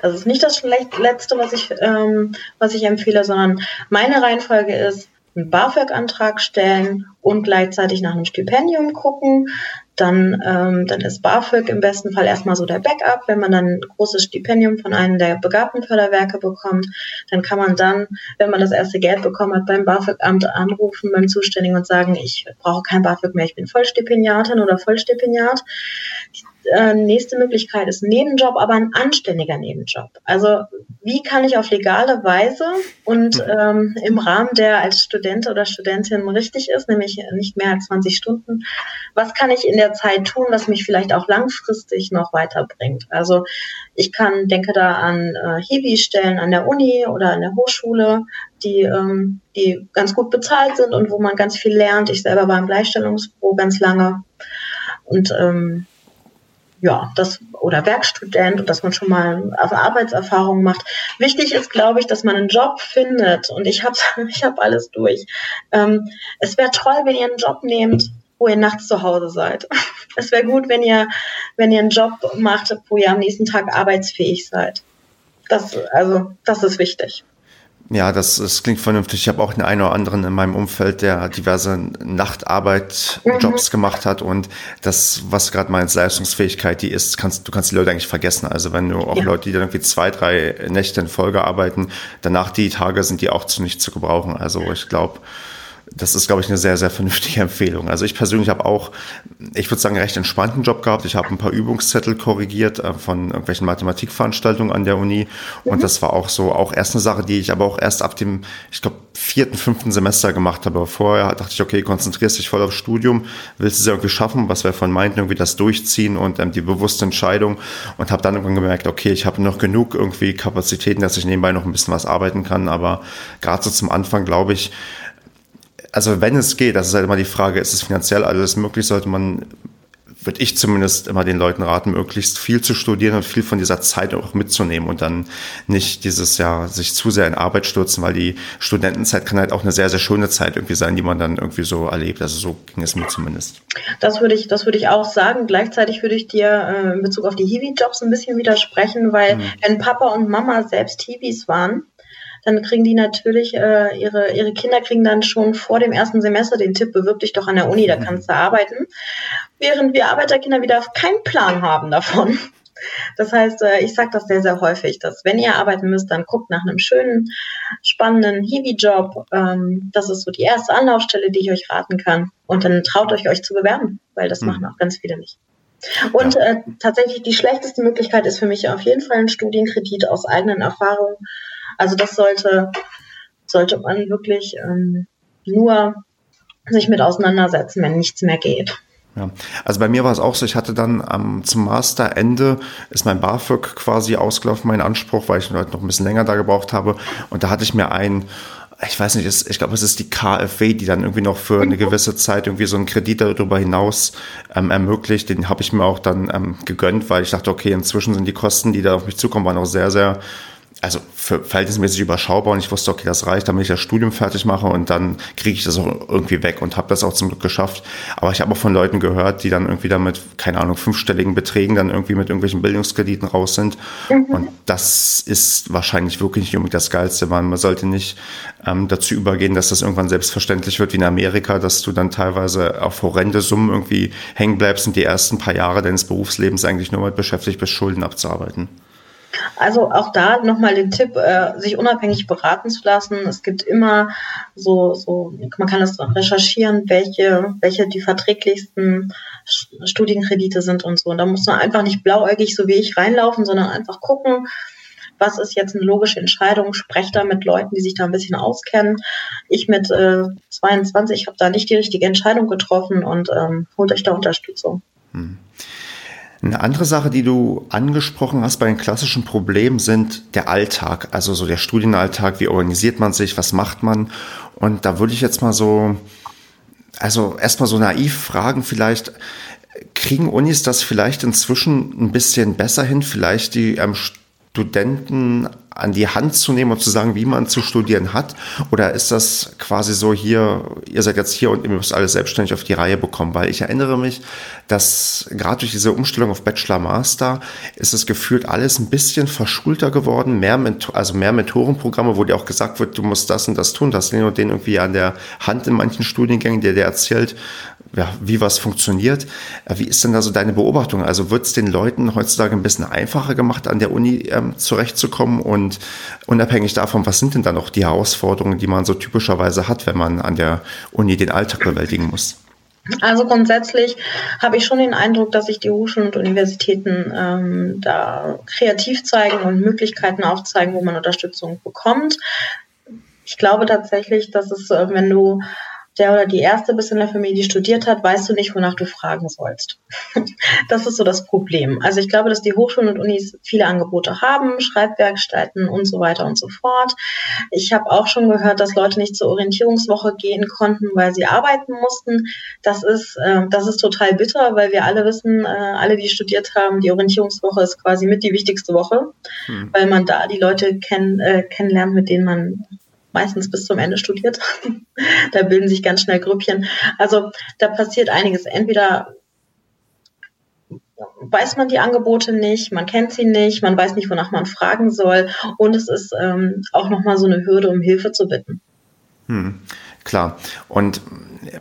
Das ist nicht das Letzte, was ich, ähm, was ich empfehle, sondern meine Reihenfolge ist, einen BAföG-Antrag stellen und gleichzeitig nach einem Stipendium gucken. dann, ähm, dann ist BAföG im besten Fall erstmal so der Backup. Wenn man dann ein großes Stipendium von einem der begabten Förderwerke bekommt, dann kann man dann, wenn man das erste Geld bekommen hat, beim BAföG-Amt anrufen, beim Zuständigen und sagen, ich brauche kein BAföG mehr, ich bin Vollstipendiatin oder Vollstipendiat äh, nächste Möglichkeit ist ein Nebenjob, aber ein anständiger Nebenjob. Also wie kann ich auf legale Weise und mhm. ähm, im Rahmen, der als Student oder Studentin richtig ist, nämlich nicht mehr als 20 Stunden, was kann ich in der Zeit tun, was mich vielleicht auch langfristig noch weiterbringt? Also ich kann, denke da an äh, Hiwi-Stellen an der Uni oder an der Hochschule, die, ähm, die ganz gut bezahlt sind und wo man ganz viel lernt. Ich selber war im Gleichstellungsbüro ganz lange. Und ähm, ja, das oder Werkstudent und dass man schon mal Arbeitserfahrung macht. Wichtig ist, glaube ich, dass man einen Job findet und ich habe ich hab alles durch. Ähm, es wäre toll, wenn ihr einen Job nehmt, wo ihr nachts zu Hause seid. Es wäre gut, wenn ihr wenn ihr einen Job macht, wo ihr am nächsten Tag arbeitsfähig seid. Das also das ist wichtig. Ja, das, das klingt vernünftig. Ich habe auch den einen oder anderen in meinem Umfeld, der diverse Nachtarbeit-Jobs mhm. gemacht hat und das, was gerade meinst, Leistungsfähigkeit, die ist, kannst, du kannst die Leute eigentlich vergessen. Also wenn du auch ja. Leute, die dann irgendwie zwei, drei Nächte in Folge arbeiten, danach die Tage sind die auch zu nicht zu gebrauchen. Also ich glaube, das ist, glaube ich, eine sehr, sehr vernünftige Empfehlung. Also ich persönlich habe auch, ich würde sagen, recht entspannten Job gehabt. Ich habe ein paar Übungszettel korrigiert äh, von irgendwelchen Mathematikveranstaltungen an der Uni. Und mhm. das war auch so, auch erst eine Sache, die ich aber auch erst ab dem, ich glaube, vierten, fünften Semester gemacht habe. Vorher dachte ich, okay, konzentrierst dich voll aufs Studium, willst es irgendwie schaffen, was wir von meinten, irgendwie das durchziehen und ähm, die bewusste Entscheidung. Und habe dann irgendwann gemerkt, okay, ich habe noch genug irgendwie Kapazitäten, dass ich nebenbei noch ein bisschen was arbeiten kann. Aber gerade so zum Anfang, glaube ich, also wenn es geht, das ist halt immer die Frage, ist es finanziell alles möglich, sollte man, würde ich zumindest immer den Leuten raten, möglichst viel zu studieren und viel von dieser Zeit auch mitzunehmen und dann nicht dieses Jahr sich zu sehr in Arbeit stürzen, weil die Studentenzeit kann halt auch eine sehr, sehr schöne Zeit irgendwie sein, die man dann irgendwie so erlebt. Also so ging es mir zumindest. Das würde ich, das würde ich auch sagen. Gleichzeitig würde ich dir äh, in Bezug auf die Hiwi-Jobs ein bisschen widersprechen, weil mhm. wenn Papa und Mama selbst Hiwis waren, dann kriegen die natürlich, äh, ihre, ihre Kinder kriegen dann schon vor dem ersten Semester den Tipp, bewirb dich doch an der Uni, da kannst du arbeiten. Während wir Arbeiterkinder wieder keinen Plan haben davon. Das heißt, äh, ich sage das sehr, sehr häufig, dass wenn ihr arbeiten müsst, dann guckt nach einem schönen, spannenden Hiwi-Job. Ähm, das ist so die erste Anlaufstelle, die ich euch raten kann. Und dann traut euch, euch zu bewerben, weil das mhm. machen auch ganz viele nicht. Und ja. äh, tatsächlich die schlechteste Möglichkeit ist für mich auf jeden Fall ein Studienkredit aus eigenen Erfahrungen. Also das sollte, sollte man wirklich ähm, nur sich mit auseinandersetzen, wenn nichts mehr geht. Ja, also bei mir war es auch so, ich hatte dann ähm, zum Masterende ist mein BAföG quasi ausgelaufen, mein Anspruch, weil ich halt noch ein bisschen länger da gebraucht habe. Und da hatte ich mir ein, ich weiß nicht, ich glaube, es ist die KfW, die dann irgendwie noch für eine gewisse Zeit irgendwie so einen Kredit darüber hinaus ähm, ermöglicht. Den habe ich mir auch dann ähm, gegönnt, weil ich dachte, okay, inzwischen sind die Kosten, die da auf mich zukommen, waren auch sehr, sehr also für verhältnismäßig überschaubar und ich wusste, okay, das reicht, damit ich das Studium fertig mache und dann kriege ich das auch irgendwie weg und habe das auch zum Glück geschafft. Aber ich habe auch von Leuten gehört, die dann irgendwie damit, keine Ahnung, fünfstelligen Beträgen dann irgendwie mit irgendwelchen Bildungskrediten raus sind. Mhm. Und das ist wahrscheinlich wirklich nicht unbedingt das Geilste, weil man sollte nicht ähm, dazu übergehen, dass das irgendwann selbstverständlich wird wie in Amerika, dass du dann teilweise auf horrende Summen irgendwie hängen bleibst und die ersten paar Jahre deines Berufslebens eigentlich nur mit beschäftigt bist, Schulden abzuarbeiten. Also auch da nochmal den Tipp, äh, sich unabhängig beraten zu lassen. Es gibt immer so, so, man kann das recherchieren, welche, welche die verträglichsten Studienkredite sind und so. Und da muss man einfach nicht blauäugig so wie ich reinlaufen, sondern einfach gucken, was ist jetzt eine logische Entscheidung. Sprecht da mit Leuten, die sich da ein bisschen auskennen. Ich mit äh, 22 habe da nicht die richtige Entscheidung getroffen und ähm, holt euch da Unterstützung. Hm. Eine andere Sache, die du angesprochen hast bei den klassischen Problemen, sind der Alltag, also so der Studienalltag, wie organisiert man sich, was macht man? Und da würde ich jetzt mal so, also erstmal so naiv fragen, vielleicht kriegen Unis das vielleicht inzwischen ein bisschen besser hin, vielleicht die ähm, Studenten an die Hand zu nehmen und zu sagen, wie man zu studieren hat? Oder ist das quasi so hier, ihr seid jetzt hier und ihr müsst alles selbstständig auf die Reihe bekommen? Weil ich erinnere mich, dass gerade durch diese Umstellung auf Bachelor Master ist es gefühlt alles ein bisschen verschulter geworden, mehr, also mehr Mentorenprogramme, wo dir auch gesagt wird, du musst das und das tun, das den und den irgendwie an der Hand in manchen Studiengängen, der dir erzählt, ja, wie was funktioniert. Äh, wie ist denn da so deine Beobachtung? Also wird es den Leuten heutzutage ein bisschen einfacher gemacht, an der Uni ähm, zurechtzukommen? Und unabhängig davon, was sind denn da noch die Herausforderungen, die man so typischerweise hat, wenn man an der Uni den Alltag bewältigen muss? Also grundsätzlich habe ich schon den Eindruck, dass sich die Hochschulen und Universitäten ähm, da kreativ zeigen und Möglichkeiten aufzeigen, wo man Unterstützung bekommt. Ich glaube tatsächlich, dass es, äh, wenn du der oder die erste bist in der Familie, die studiert hat, weißt du nicht, wonach du fragen sollst. das ist so das Problem. Also ich glaube, dass die Hochschulen und Unis viele Angebote haben, Schreibwerkstätten und so weiter und so fort. Ich habe auch schon gehört, dass Leute nicht zur Orientierungswoche gehen konnten, weil sie arbeiten mussten. Das ist, äh, das ist total bitter, weil wir alle wissen, äh, alle, die studiert haben, die Orientierungswoche ist quasi mit die wichtigste Woche, hm. weil man da die Leute kenn, äh, kennenlernt, mit denen man meistens bis zum Ende studiert. da bilden sich ganz schnell Grüppchen. Also da passiert einiges. Entweder weiß man die Angebote nicht, man kennt sie nicht, man weiß nicht, wonach man fragen soll und es ist ähm, auch nochmal so eine Hürde, um Hilfe zu bitten. Hm, klar. Und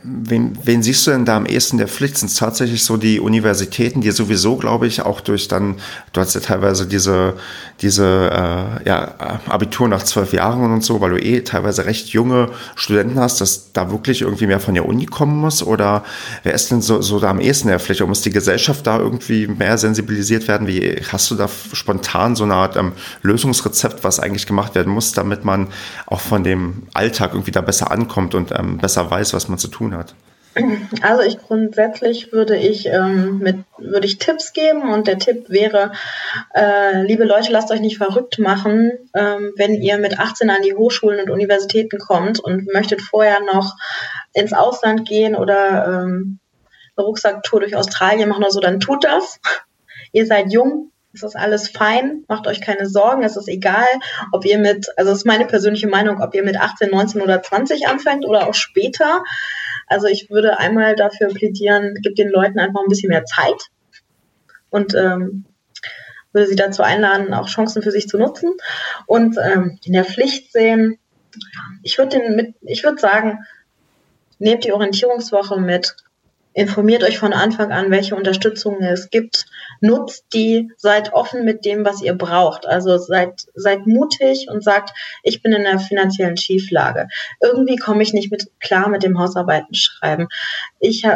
wen, wen siehst du denn da am ehesten der Pflicht? Sind es tatsächlich so die Universitäten, die sowieso, glaube ich, auch durch dann, du hast ja teilweise diese, diese äh, ja, Abitur nach zwölf Jahren und so, weil du eh teilweise recht junge Studenten hast, dass da wirklich irgendwie mehr von der Uni kommen muss? Oder wer ist denn so, so da am ehesten der Pflicht? Oder muss die Gesellschaft da irgendwie mehr sensibilisiert werden? Wie hast du da spontan so eine Art ähm, Lösungsrezept, was eigentlich gemacht werden muss, damit man auch von dem Alltag irgendwie da besser ankommt und ähm, besser weiß, was man zu tun hat? Also ich grundsätzlich würde ich ähm, mit würde ich Tipps geben und der Tipp wäre, äh, liebe Leute, lasst euch nicht verrückt machen, ähm, wenn ihr mit 18 an die Hochschulen und Universitäten kommt und möchtet vorher noch ins Ausland gehen oder ähm, eine Rucksacktour durch Australien machen oder so, dann tut das. ihr seid jung, es ist alles fein, macht euch keine Sorgen, es ist egal, ob ihr mit, also es ist meine persönliche Meinung, ob ihr mit 18, 19 oder 20 anfängt oder auch später. Also ich würde einmal dafür plädieren, gibt den Leuten einfach ein bisschen mehr Zeit und ähm, würde sie dazu einladen, auch Chancen für sich zu nutzen und ähm, in der Pflicht sehen. Ich würde den ich würde sagen, nehmt die Orientierungswoche mit, informiert euch von Anfang an, welche Unterstützung es gibt, nutzt die, seid offen mit dem, was ihr braucht. Also seid, seid mutig und sagt, ich bin in einer finanziellen Schieflage. Irgendwie komme ich nicht mit klar mit dem Hausarbeiten schreiben. Ich,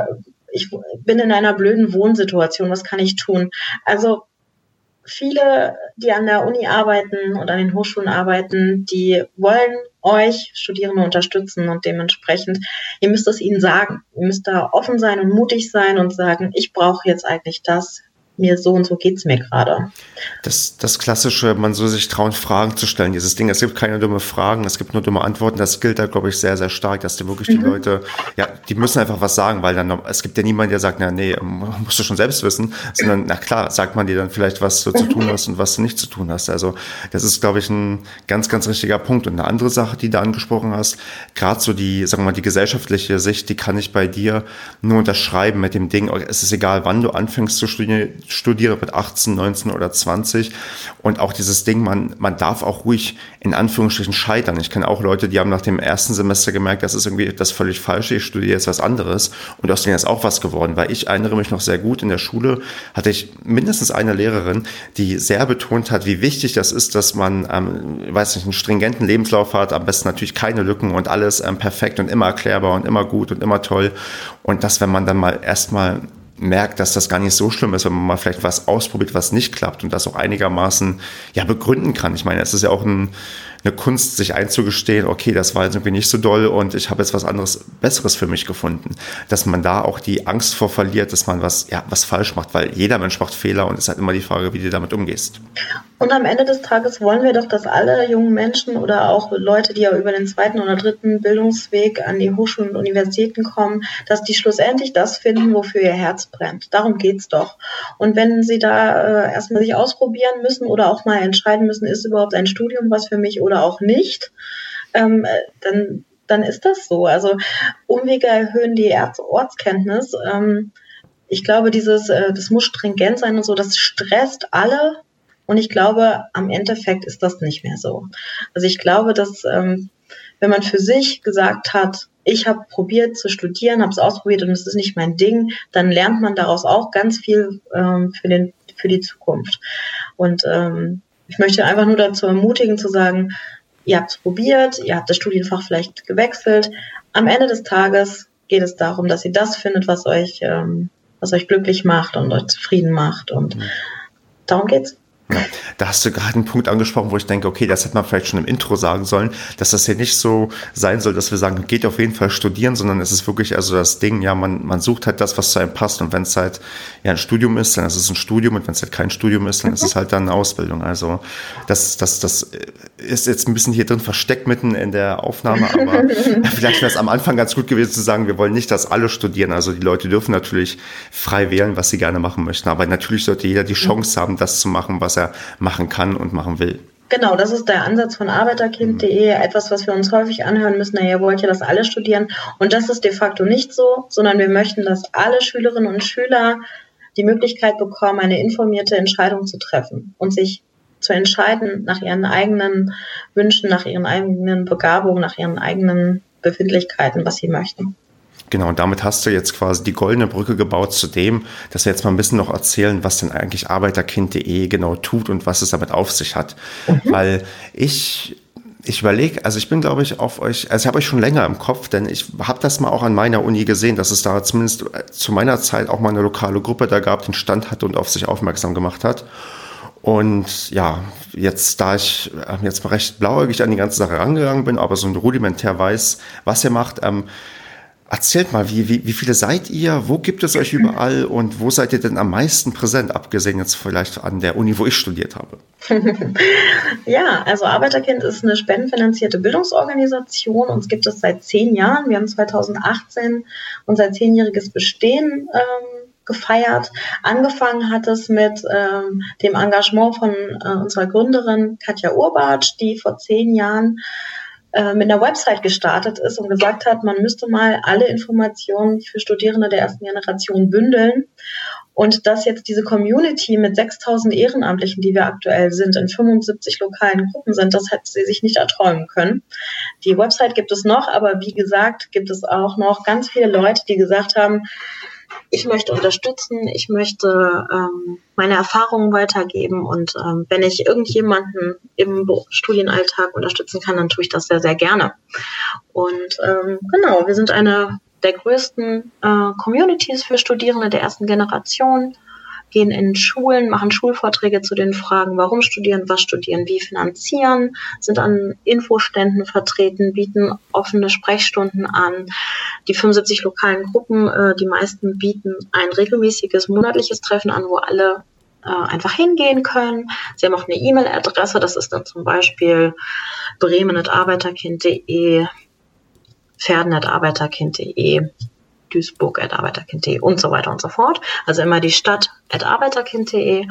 ich bin in einer blöden Wohnsituation. Was kann ich tun? Also viele, die an der Uni arbeiten und an den Hochschulen arbeiten, die wollen euch Studierende unterstützen und dementsprechend, ihr müsst es ihnen sagen. Ihr müsst da offen sein und mutig sein und sagen, ich brauche jetzt eigentlich das, mir so und so geht es mir gerade. Das, das klassische, man soll sich trauen, Fragen zu stellen, dieses Ding. Es gibt keine dumme Fragen, es gibt nur dumme Antworten. Das gilt da, glaube ich, sehr, sehr stark, dass die wirklich mhm. die Leute, ja, die müssen einfach was sagen, weil dann, es gibt ja niemanden, der sagt, na, nee, musst du schon selbst wissen, sondern, na klar, sagt man dir dann vielleicht, was du zu tun hast und was du nicht zu tun hast. Also, das ist, glaube ich, ein ganz, ganz richtiger Punkt. Und eine andere Sache, die du angesprochen hast, gerade so die, sagen wir mal, die gesellschaftliche Sicht, die kann ich bei dir nur unterschreiben mit dem Ding, es ist egal, wann du anfängst zu studieren, studiere mit 18, 19 oder 20. Und auch dieses Ding, man, man darf auch ruhig in Anführungsstrichen scheitern. Ich kenne auch Leute, die haben nach dem ersten Semester gemerkt, das ist irgendwie das völlig Falsche, ich studiere jetzt was anderes. Und aus denen ist auch was geworden, weil ich erinnere mich noch sehr gut, in der Schule hatte ich mindestens eine Lehrerin, die sehr betont hat, wie wichtig das ist, dass man, ähm, weiß nicht, einen stringenten Lebenslauf hat, am besten natürlich keine Lücken und alles ähm, perfekt und immer erklärbar und immer gut und immer toll. Und dass, wenn man dann mal erstmal merkt, dass das gar nicht so schlimm ist, wenn man mal vielleicht was ausprobiert, was nicht klappt und das auch einigermaßen ja begründen kann. Ich meine, es ist ja auch ein, eine Kunst, sich einzugestehen, okay, das war jetzt irgendwie nicht so doll und ich habe jetzt was anderes, Besseres für mich gefunden. Dass man da auch die Angst vor verliert, dass man was, ja, was falsch macht, weil jeder Mensch macht Fehler und es ist halt immer die Frage, wie du damit umgehst. Und am Ende des Tages wollen wir doch, dass alle jungen Menschen oder auch Leute, die ja über den zweiten oder dritten Bildungsweg an die Hochschulen und Universitäten kommen, dass die schlussendlich das finden, wofür ihr Herz brennt. Darum geht's doch. Und wenn sie da äh, erstmal sich ausprobieren müssen oder auch mal entscheiden müssen, ist überhaupt ein Studium was für mich oder auch nicht, ähm, äh, dann, dann ist das so. Also Umwege erhöhen die Ortskenntnis. Ähm, ich glaube, dieses, äh, das muss stringent sein und so, das stresst alle und ich glaube, am Endeffekt ist das nicht mehr so. Also ich glaube, dass ähm, wenn man für sich gesagt hat, ich habe probiert zu studieren, habe es ausprobiert und es ist nicht mein Ding, dann lernt man daraus auch ganz viel ähm, für, den, für die Zukunft. Und ähm, ich möchte einfach nur dazu ermutigen zu sagen, ihr habt es probiert, ihr habt das Studienfach vielleicht gewechselt. Am Ende des Tages geht es darum, dass ihr das findet, was euch, ähm, was euch glücklich macht und euch zufrieden macht. Und mhm. darum geht's. Ja, da hast du gerade einen Punkt angesprochen, wo ich denke, okay, das hätte man vielleicht schon im Intro sagen sollen, dass das hier nicht so sein soll, dass wir sagen, geht auf jeden Fall studieren, sondern es ist wirklich also das Ding, ja, man, man sucht halt das, was zu einem passt. Und wenn es halt ja ein Studium ist, dann ist es ein Studium. Und wenn es halt kein Studium ist, dann ist es halt dann eine Ausbildung. Also das, das, das ist jetzt ein bisschen hier drin versteckt mitten in der Aufnahme, aber vielleicht wäre es am Anfang ganz gut gewesen zu sagen, wir wollen nicht, dass alle studieren. Also die Leute dürfen natürlich frei wählen, was sie gerne machen möchten, aber natürlich sollte jeder die Chance haben, das zu machen, was er machen kann und machen will. Genau, das ist der Ansatz von arbeiterkind.de, etwas, was wir uns häufig anhören müssen, naja, ihr wollt ja, dass alle studieren. Und das ist de facto nicht so, sondern wir möchten, dass alle Schülerinnen und Schüler die Möglichkeit bekommen, eine informierte Entscheidung zu treffen und sich zu entscheiden nach ihren eigenen Wünschen, nach ihren eigenen Begabungen, nach ihren eigenen Befindlichkeiten, was sie möchten. Genau, und damit hast du jetzt quasi die goldene Brücke gebaut zu dem, dass wir jetzt mal ein bisschen noch erzählen, was denn eigentlich arbeiterkind.de genau tut und was es damit auf sich hat. Mhm. Weil ich ich überlege, also ich bin, glaube ich, auf euch, also ich habe euch schon länger im Kopf, denn ich habe das mal auch an meiner Uni gesehen, dass es da zumindest äh, zu meiner Zeit auch mal eine lokale Gruppe da gab, einen Stand hatte und auf sich aufmerksam gemacht hat. Und ja, jetzt, da ich äh, jetzt mal recht blauäugig an die ganze Sache rangegangen bin, aber so ein rudimentär weiß, was ihr macht, ähm, Erzählt mal, wie, wie, wie viele seid ihr? Wo gibt es euch überall und wo seid ihr denn am meisten präsent, abgesehen jetzt vielleicht an der Uni, wo ich studiert habe? ja, also Arbeiterkind ist eine spendenfinanzierte Bildungsorganisation. Uns gibt es seit zehn Jahren. Wir haben 2018 unser zehnjähriges Bestehen ähm, gefeiert. Angefangen hat es mit ähm, dem Engagement von äh, unserer Gründerin Katja Urbatsch, die vor zehn Jahren äh, mit einer Website gestartet ist und gesagt hat, man müsste mal alle Informationen für Studierende der ersten Generation bündeln. Und dass jetzt diese Community mit 6000 Ehrenamtlichen, die wir aktuell sind, in 75 lokalen Gruppen sind, das hätte sie sich nicht erträumen können. Die Website gibt es noch, aber wie gesagt, gibt es auch noch ganz viele Leute, die gesagt haben, ich möchte unterstützen, ich möchte ähm, meine Erfahrungen weitergeben und ähm, wenn ich irgendjemanden im Studienalltag unterstützen kann, dann tue ich das sehr, sehr gerne. Und ähm, genau, wir sind eine der größten äh, Communities für Studierende der ersten Generation gehen in Schulen, machen Schulvorträge zu den Fragen, warum studieren, was studieren, wie finanzieren, sind an Infoständen vertreten, bieten offene Sprechstunden an. Die 75 lokalen Gruppen, äh, die meisten bieten ein regelmäßiges monatliches Treffen an, wo alle äh, einfach hingehen können. Sie haben auch eine E-Mail-Adresse, das ist dann zum Beispiel bremen.arbeiterkind.de, pferden.arbeiterkind.de duisburg.arbeiterkind.de und so weiter und so fort. Also immer die Stadt arbeiterkind.de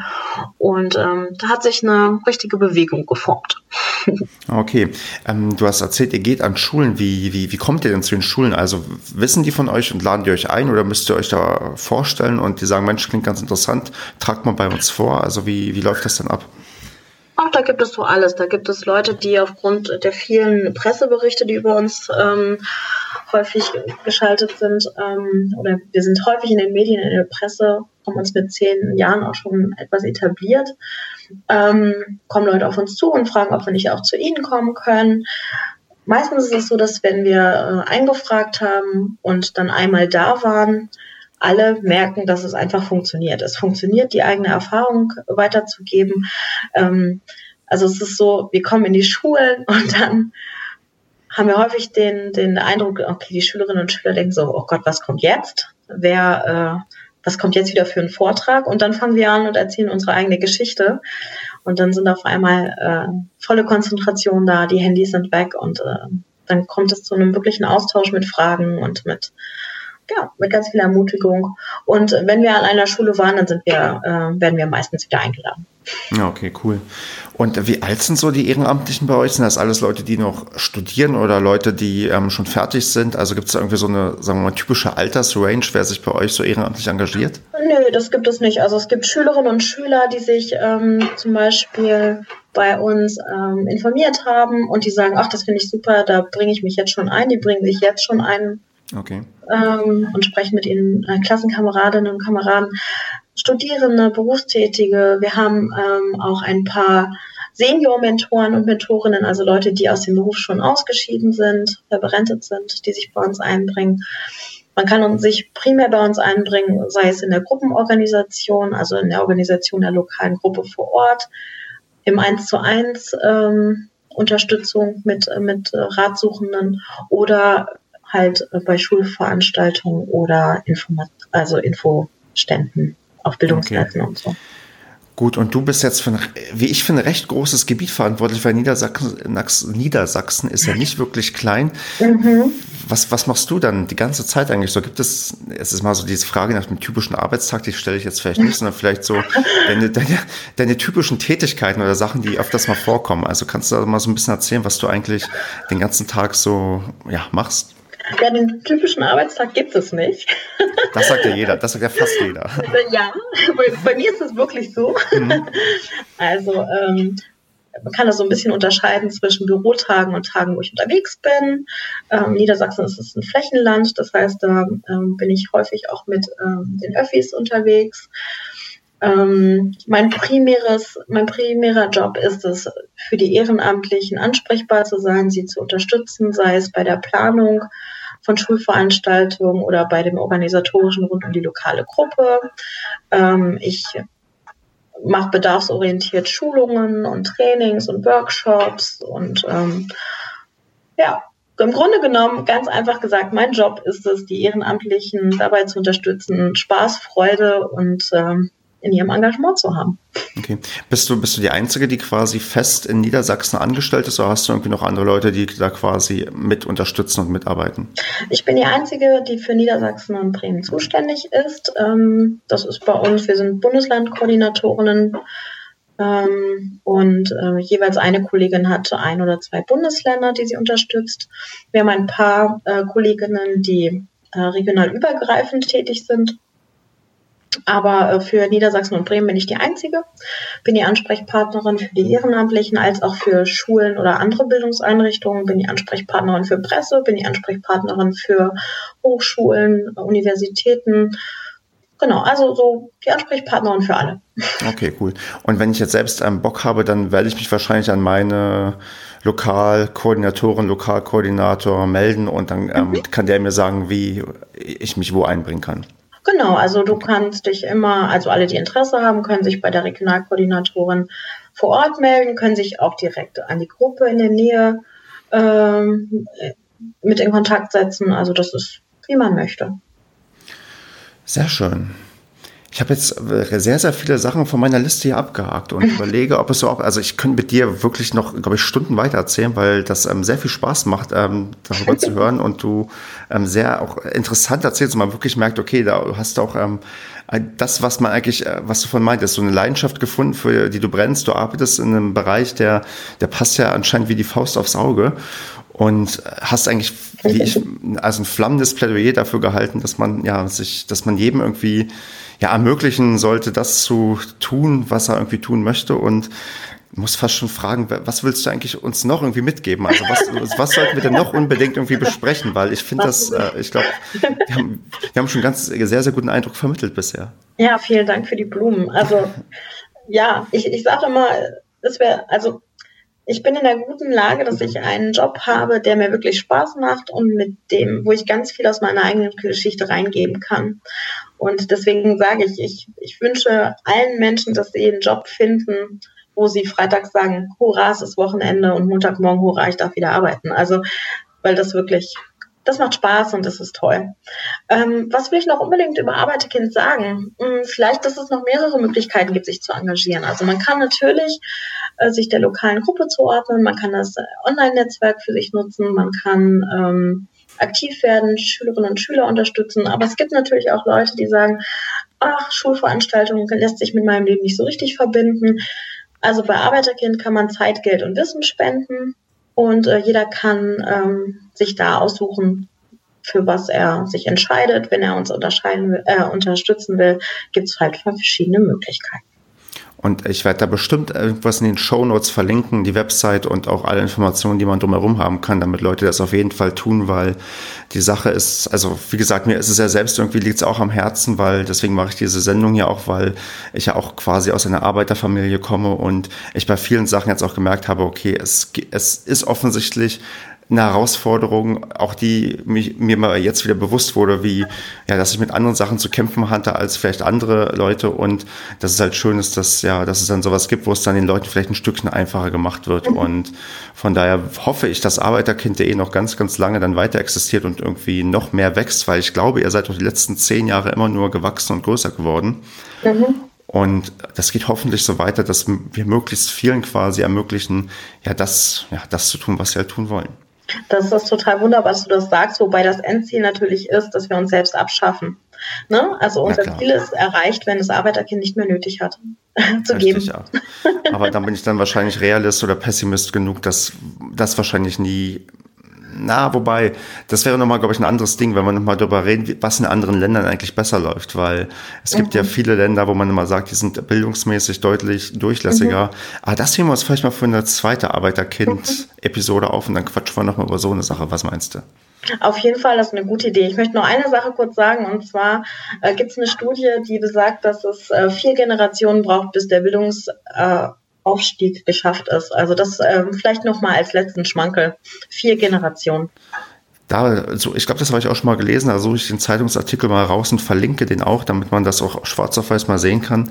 und ähm, da hat sich eine richtige Bewegung geformt. Okay, ähm, du hast erzählt, ihr geht an Schulen. Wie, wie, wie kommt ihr denn zu den Schulen? Also wissen die von euch und laden die euch ein oder müsst ihr euch da vorstellen und die sagen, Mensch, klingt ganz interessant, tragt mal bei uns vor. Also wie, wie läuft das denn ab? Auch da gibt es so alles. Da gibt es Leute, die aufgrund der vielen Presseberichte, die über uns ähm, häufig geschaltet sind, ähm, oder wir sind häufig in den Medien, in der Presse, haben uns mit zehn Jahren auch schon etwas etabliert, ähm, kommen Leute auf uns zu und fragen, ob wir nicht auch zu ihnen kommen können. Meistens ist es so, dass wenn wir äh, eingefragt haben und dann einmal da waren, alle merken, dass es einfach funktioniert. Es funktioniert, die eigene Erfahrung weiterzugeben. Ähm, Also es ist so, wir kommen in die Schulen und dann haben wir häufig den, den Eindruck, okay, die Schülerinnen und Schüler denken so, oh Gott, was kommt jetzt? Wer, äh, was kommt jetzt wieder für einen Vortrag? Und dann fangen wir an und erzählen unsere eigene Geschichte. Und dann sind auf einmal äh, volle Konzentration da, die Handys sind weg und äh, dann kommt es zu einem wirklichen Austausch mit Fragen und mit ja, mit ganz viel Ermutigung. Und wenn wir an einer Schule waren, dann sind wir, äh, werden wir meistens wieder eingeladen. Ja, okay, cool. Und wie alt sind so die Ehrenamtlichen bei euch? Sind das alles Leute, die noch studieren oder Leute, die ähm, schon fertig sind? Also gibt es da irgendwie so eine, sagen wir mal, typische Altersrange, wer sich bei euch so ehrenamtlich engagiert? Nö, das gibt es nicht. Also es gibt Schülerinnen und Schüler, die sich ähm, zum Beispiel bei uns ähm, informiert haben und die sagen, ach, das finde ich super, da bringe ich mich jetzt schon ein, die bringen sich jetzt schon ein Okay. Ähm, und sprechen mit ihren äh, Klassenkameradinnen und Kameraden, Studierende, Berufstätige. Wir haben ähm, auch ein paar Senior-Mentoren und Mentorinnen, also Leute, die aus dem Beruf schon ausgeschieden sind, verberentet sind, die sich bei uns einbringen. Man kann sich primär bei uns einbringen, sei es in der Gruppenorganisation, also in der Organisation der lokalen Gruppe vor Ort, im 1 zu 1 ähm, Unterstützung mit, mit Ratsuchenden oder halt äh, bei Schulveranstaltungen oder Informat also Infoständen auf Bildungsseiten okay. und so. Gut, und du bist jetzt für ein, wie ich finde, recht großes Gebiet verantwortlich, weil Niedersachsen, Niedersachsen ist ja nicht wirklich klein. Mhm. Was, was machst du dann die ganze Zeit eigentlich so? Gibt es, es ist mal so diese Frage nach dem typischen Arbeitstag, die stelle ich jetzt vielleicht nicht, sondern vielleicht so deine, deine, deine typischen Tätigkeiten oder Sachen, die öfters mal vorkommen. Also kannst du da mal so ein bisschen erzählen, was du eigentlich den ganzen Tag so ja, machst? Ja, den typischen Arbeitstag gibt es nicht. Das sagt ja jeder, das sagt ja fast jeder. Ja, bei, bei mir ist es wirklich so. Mhm. Also ähm, man kann das so ein bisschen unterscheiden zwischen Bürotagen und Tagen, wo ich unterwegs bin. Ähm, Niedersachsen ist es ein Flächenland, das heißt, da ähm, bin ich häufig auch mit ähm, den Öffis unterwegs. Ähm, mein primäres, mein primärer Job ist es, für die Ehrenamtlichen ansprechbar zu sein, sie zu unterstützen, sei es bei der Planung von Schulveranstaltungen oder bei dem organisatorischen rund um die lokale Gruppe. Ähm, ich mache bedarfsorientiert Schulungen und Trainings und Workshops und ähm, ja, im Grunde genommen, ganz einfach gesagt, mein Job ist es, die Ehrenamtlichen dabei zu unterstützen, Spaß, Freude und ähm, in ihrem Engagement zu haben. Okay. Bist du, bist du die Einzige, die quasi fest in Niedersachsen angestellt ist, oder hast du irgendwie noch andere Leute, die da quasi mit unterstützen und mitarbeiten? Ich bin die Einzige, die für Niedersachsen und Bremen zuständig ist. Ähm, das ist bei uns, wir sind Bundeslandkoordinatorinnen ähm, und äh, jeweils eine Kollegin hat ein oder zwei Bundesländer, die sie unterstützt. Wir haben ein paar äh, Kolleginnen, die äh, regional übergreifend tätig sind aber äh, für Niedersachsen und Bremen bin ich die Einzige. Bin die Ansprechpartnerin für die Ehrenamtlichen als auch für Schulen oder andere Bildungseinrichtungen. Bin die Ansprechpartnerin für Presse, bin die Ansprechpartnerin für Hochschulen, Universitäten. Genau, also so die Ansprechpartnerin für alle. Okay, cool. Und wenn ich jetzt selbst einen Bock habe, dann werde ich mich wahrscheinlich an meine Lokalkoordinatorin, Lokalkoordinator melden und dann ähm, mhm. kann der mir sagen, wie ich mich wo einbringen kann. Genau, also du kannst dich immer, also alle, die Interesse haben, können sich bei der Regionalkoordinatorin vor Ort melden, können sich auch direkt an die Gruppe in der Nähe ähm, mit in Kontakt setzen. Also das ist, wie man möchte. Sehr schön. Ich habe jetzt äh, sehr, sehr viele Sachen von meiner Liste hier abgehakt und überlege, ob es so auch, also ich könnte mit dir wirklich noch, glaube ich, Stunden weiter erzählen, weil das ähm, sehr viel Spaß macht, ähm, darüber zu hören und du ähm, sehr auch interessant erzählst und man wirklich merkt, okay, da hast du auch ähm, das, was man eigentlich, äh, was du von meintest, so eine Leidenschaft gefunden, für die du brennst. Du arbeitest in einem Bereich, der, der passt ja anscheinend wie die Faust aufs Auge und hast eigentlich, wie ich, also ein flammendes Plädoyer dafür gehalten, dass man ja sich, dass man jedem irgendwie ja ermöglichen sollte, das zu tun, was er irgendwie tun möchte und muss fast schon fragen, was willst du eigentlich uns noch irgendwie mitgeben? Also was, was sollten wir denn noch unbedingt irgendwie besprechen? Weil ich finde das, äh, ich glaube, wir haben, wir haben schon ganz sehr, sehr guten Eindruck vermittelt bisher. Ja, vielen Dank für die Blumen. Also ja, ich, ich sage immer, es wäre, also ich bin in der guten Lage, dass ich einen Job habe, der mir wirklich Spaß macht und mit dem, wo ich ganz viel aus meiner eigenen Geschichte reingeben kann. Und deswegen sage ich, ich, ich wünsche allen Menschen, dass sie einen Job finden, wo sie freitags sagen, hurra, es ist Wochenende und Montagmorgen, hurra, ich darf wieder arbeiten. Also, weil das wirklich, das macht Spaß und das ist toll. Ähm, was will ich noch unbedingt über Arbeiterkind sagen? Hm, vielleicht, dass es noch mehrere Möglichkeiten gibt, sich zu engagieren. Also man kann natürlich äh, sich der lokalen Gruppe zuordnen, man kann das Online-Netzwerk für sich nutzen, man kann ähm, aktiv werden, Schülerinnen und Schüler unterstützen. Aber es gibt natürlich auch Leute, die sagen, ach, Schulveranstaltungen lässt sich mit meinem Leben nicht so richtig verbinden. Also bei Arbeiterkind kann man Zeit, Geld und Wissen spenden und äh, jeder kann ähm, sich da aussuchen, für was er sich entscheidet. Wenn er uns unterscheiden äh, unterstützen will, gibt es halt verschiedene Möglichkeiten. Und ich werde da bestimmt irgendwas in den Show Notes verlinken, die Website und auch alle Informationen, die man drumherum haben kann, damit Leute das auf jeden Fall tun, weil die Sache ist, also wie gesagt, mir ist es ja selbst irgendwie liegt es auch am Herzen, weil deswegen mache ich diese Sendung ja auch, weil ich ja auch quasi aus einer Arbeiterfamilie komme und ich bei vielen Sachen jetzt auch gemerkt habe, okay, es, es ist offensichtlich eine Herausforderung, auch die mich, mir mal jetzt wieder bewusst wurde, wie, ja, dass ich mit anderen Sachen zu kämpfen hatte als vielleicht andere Leute und dass es halt schön ist, dass, ja, dass es dann sowas gibt, wo es dann den Leuten vielleicht ein Stückchen einfacher gemacht wird mhm. und von daher hoffe ich, dass Arbeiterkind.de noch ganz, ganz lange dann weiter existiert und irgendwie noch mehr wächst, weil ich glaube, ihr seid doch die letzten zehn Jahre immer nur gewachsen und größer geworden. Mhm. Und das geht hoffentlich so weiter, dass wir möglichst vielen quasi ermöglichen, ja, das, ja, das zu tun, was sie halt tun wollen. Das ist total wunderbar, dass du das sagst, wobei das Endziel natürlich ist, dass wir uns selbst abschaffen. Ne? Also unser Ziel ist erreicht, wenn das Arbeiterkind nicht mehr nötig hat zu Richtig, geben. Ja. Aber dann bin ich dann wahrscheinlich Realist oder Pessimist genug, dass das wahrscheinlich nie na, wobei, das wäre nochmal, glaube ich, ein anderes Ding, wenn man nochmal darüber reden, was in anderen Ländern eigentlich besser läuft, weil es mhm. gibt ja mhm. viele Länder, wo man immer sagt, die sind bildungsmäßig deutlich durchlässiger. Mhm. Aber das nehmen wir uns vielleicht mal für eine zweite Arbeiterkind-Episode auf und dann quatschen wir nochmal über so eine Sache. Was meinst du? Auf jeden Fall, das ist eine gute Idee. Ich möchte noch eine Sache kurz sagen, und zwar äh, gibt es eine Studie, die besagt, dass es äh, vier Generationen braucht, bis der Bildungs... Äh, Aufstieg geschafft ist. Also das ähm, vielleicht noch mal als letzten Schmankel. Vier Generationen. Da, also ich glaube, das habe ich auch schon mal gelesen. Da suche ich den Zeitungsartikel mal raus und verlinke den auch, damit man das auch schwarz auf weiß mal sehen kann.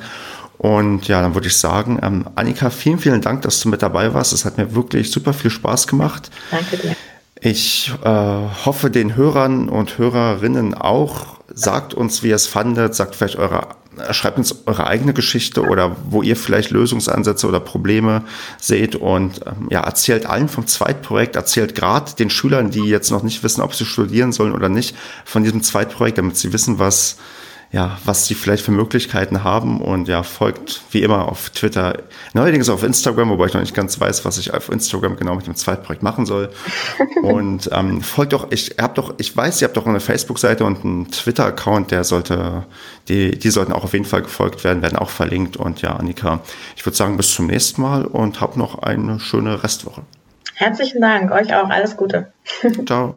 Und ja, dann würde ich sagen, ähm, Annika, vielen, vielen Dank, dass du mit dabei warst. Es hat mir wirklich super viel Spaß gemacht. Danke dir. Ich äh, hoffe den Hörern und Hörerinnen auch. Sagt uns, wie ihr es fandet. Sagt vielleicht eure schreibt uns eure eigene Geschichte oder wo ihr vielleicht Lösungsansätze oder Probleme seht und ähm, ja, erzählt allen vom Zweitprojekt, erzählt gerade den Schülern, die jetzt noch nicht wissen, ob sie studieren sollen oder nicht, von diesem Zweitprojekt, damit sie wissen, was ja, was sie vielleicht für Möglichkeiten haben und ja, folgt wie immer auf Twitter, neuerdings auf Instagram, wobei ich noch nicht ganz weiß, was ich auf Instagram genau mit dem Zweitprojekt machen soll. und ähm, folgt doch, ich hab doch, ich weiß, ihr habt doch eine Facebook-Seite und einen Twitter-Account, der sollte, die, die sollten auch auf jeden Fall gefolgt werden, werden auch verlinkt. Und ja, Annika, ich würde sagen, bis zum nächsten Mal und hab noch eine schöne Restwoche. Herzlichen Dank, euch auch, alles Gute. Ciao.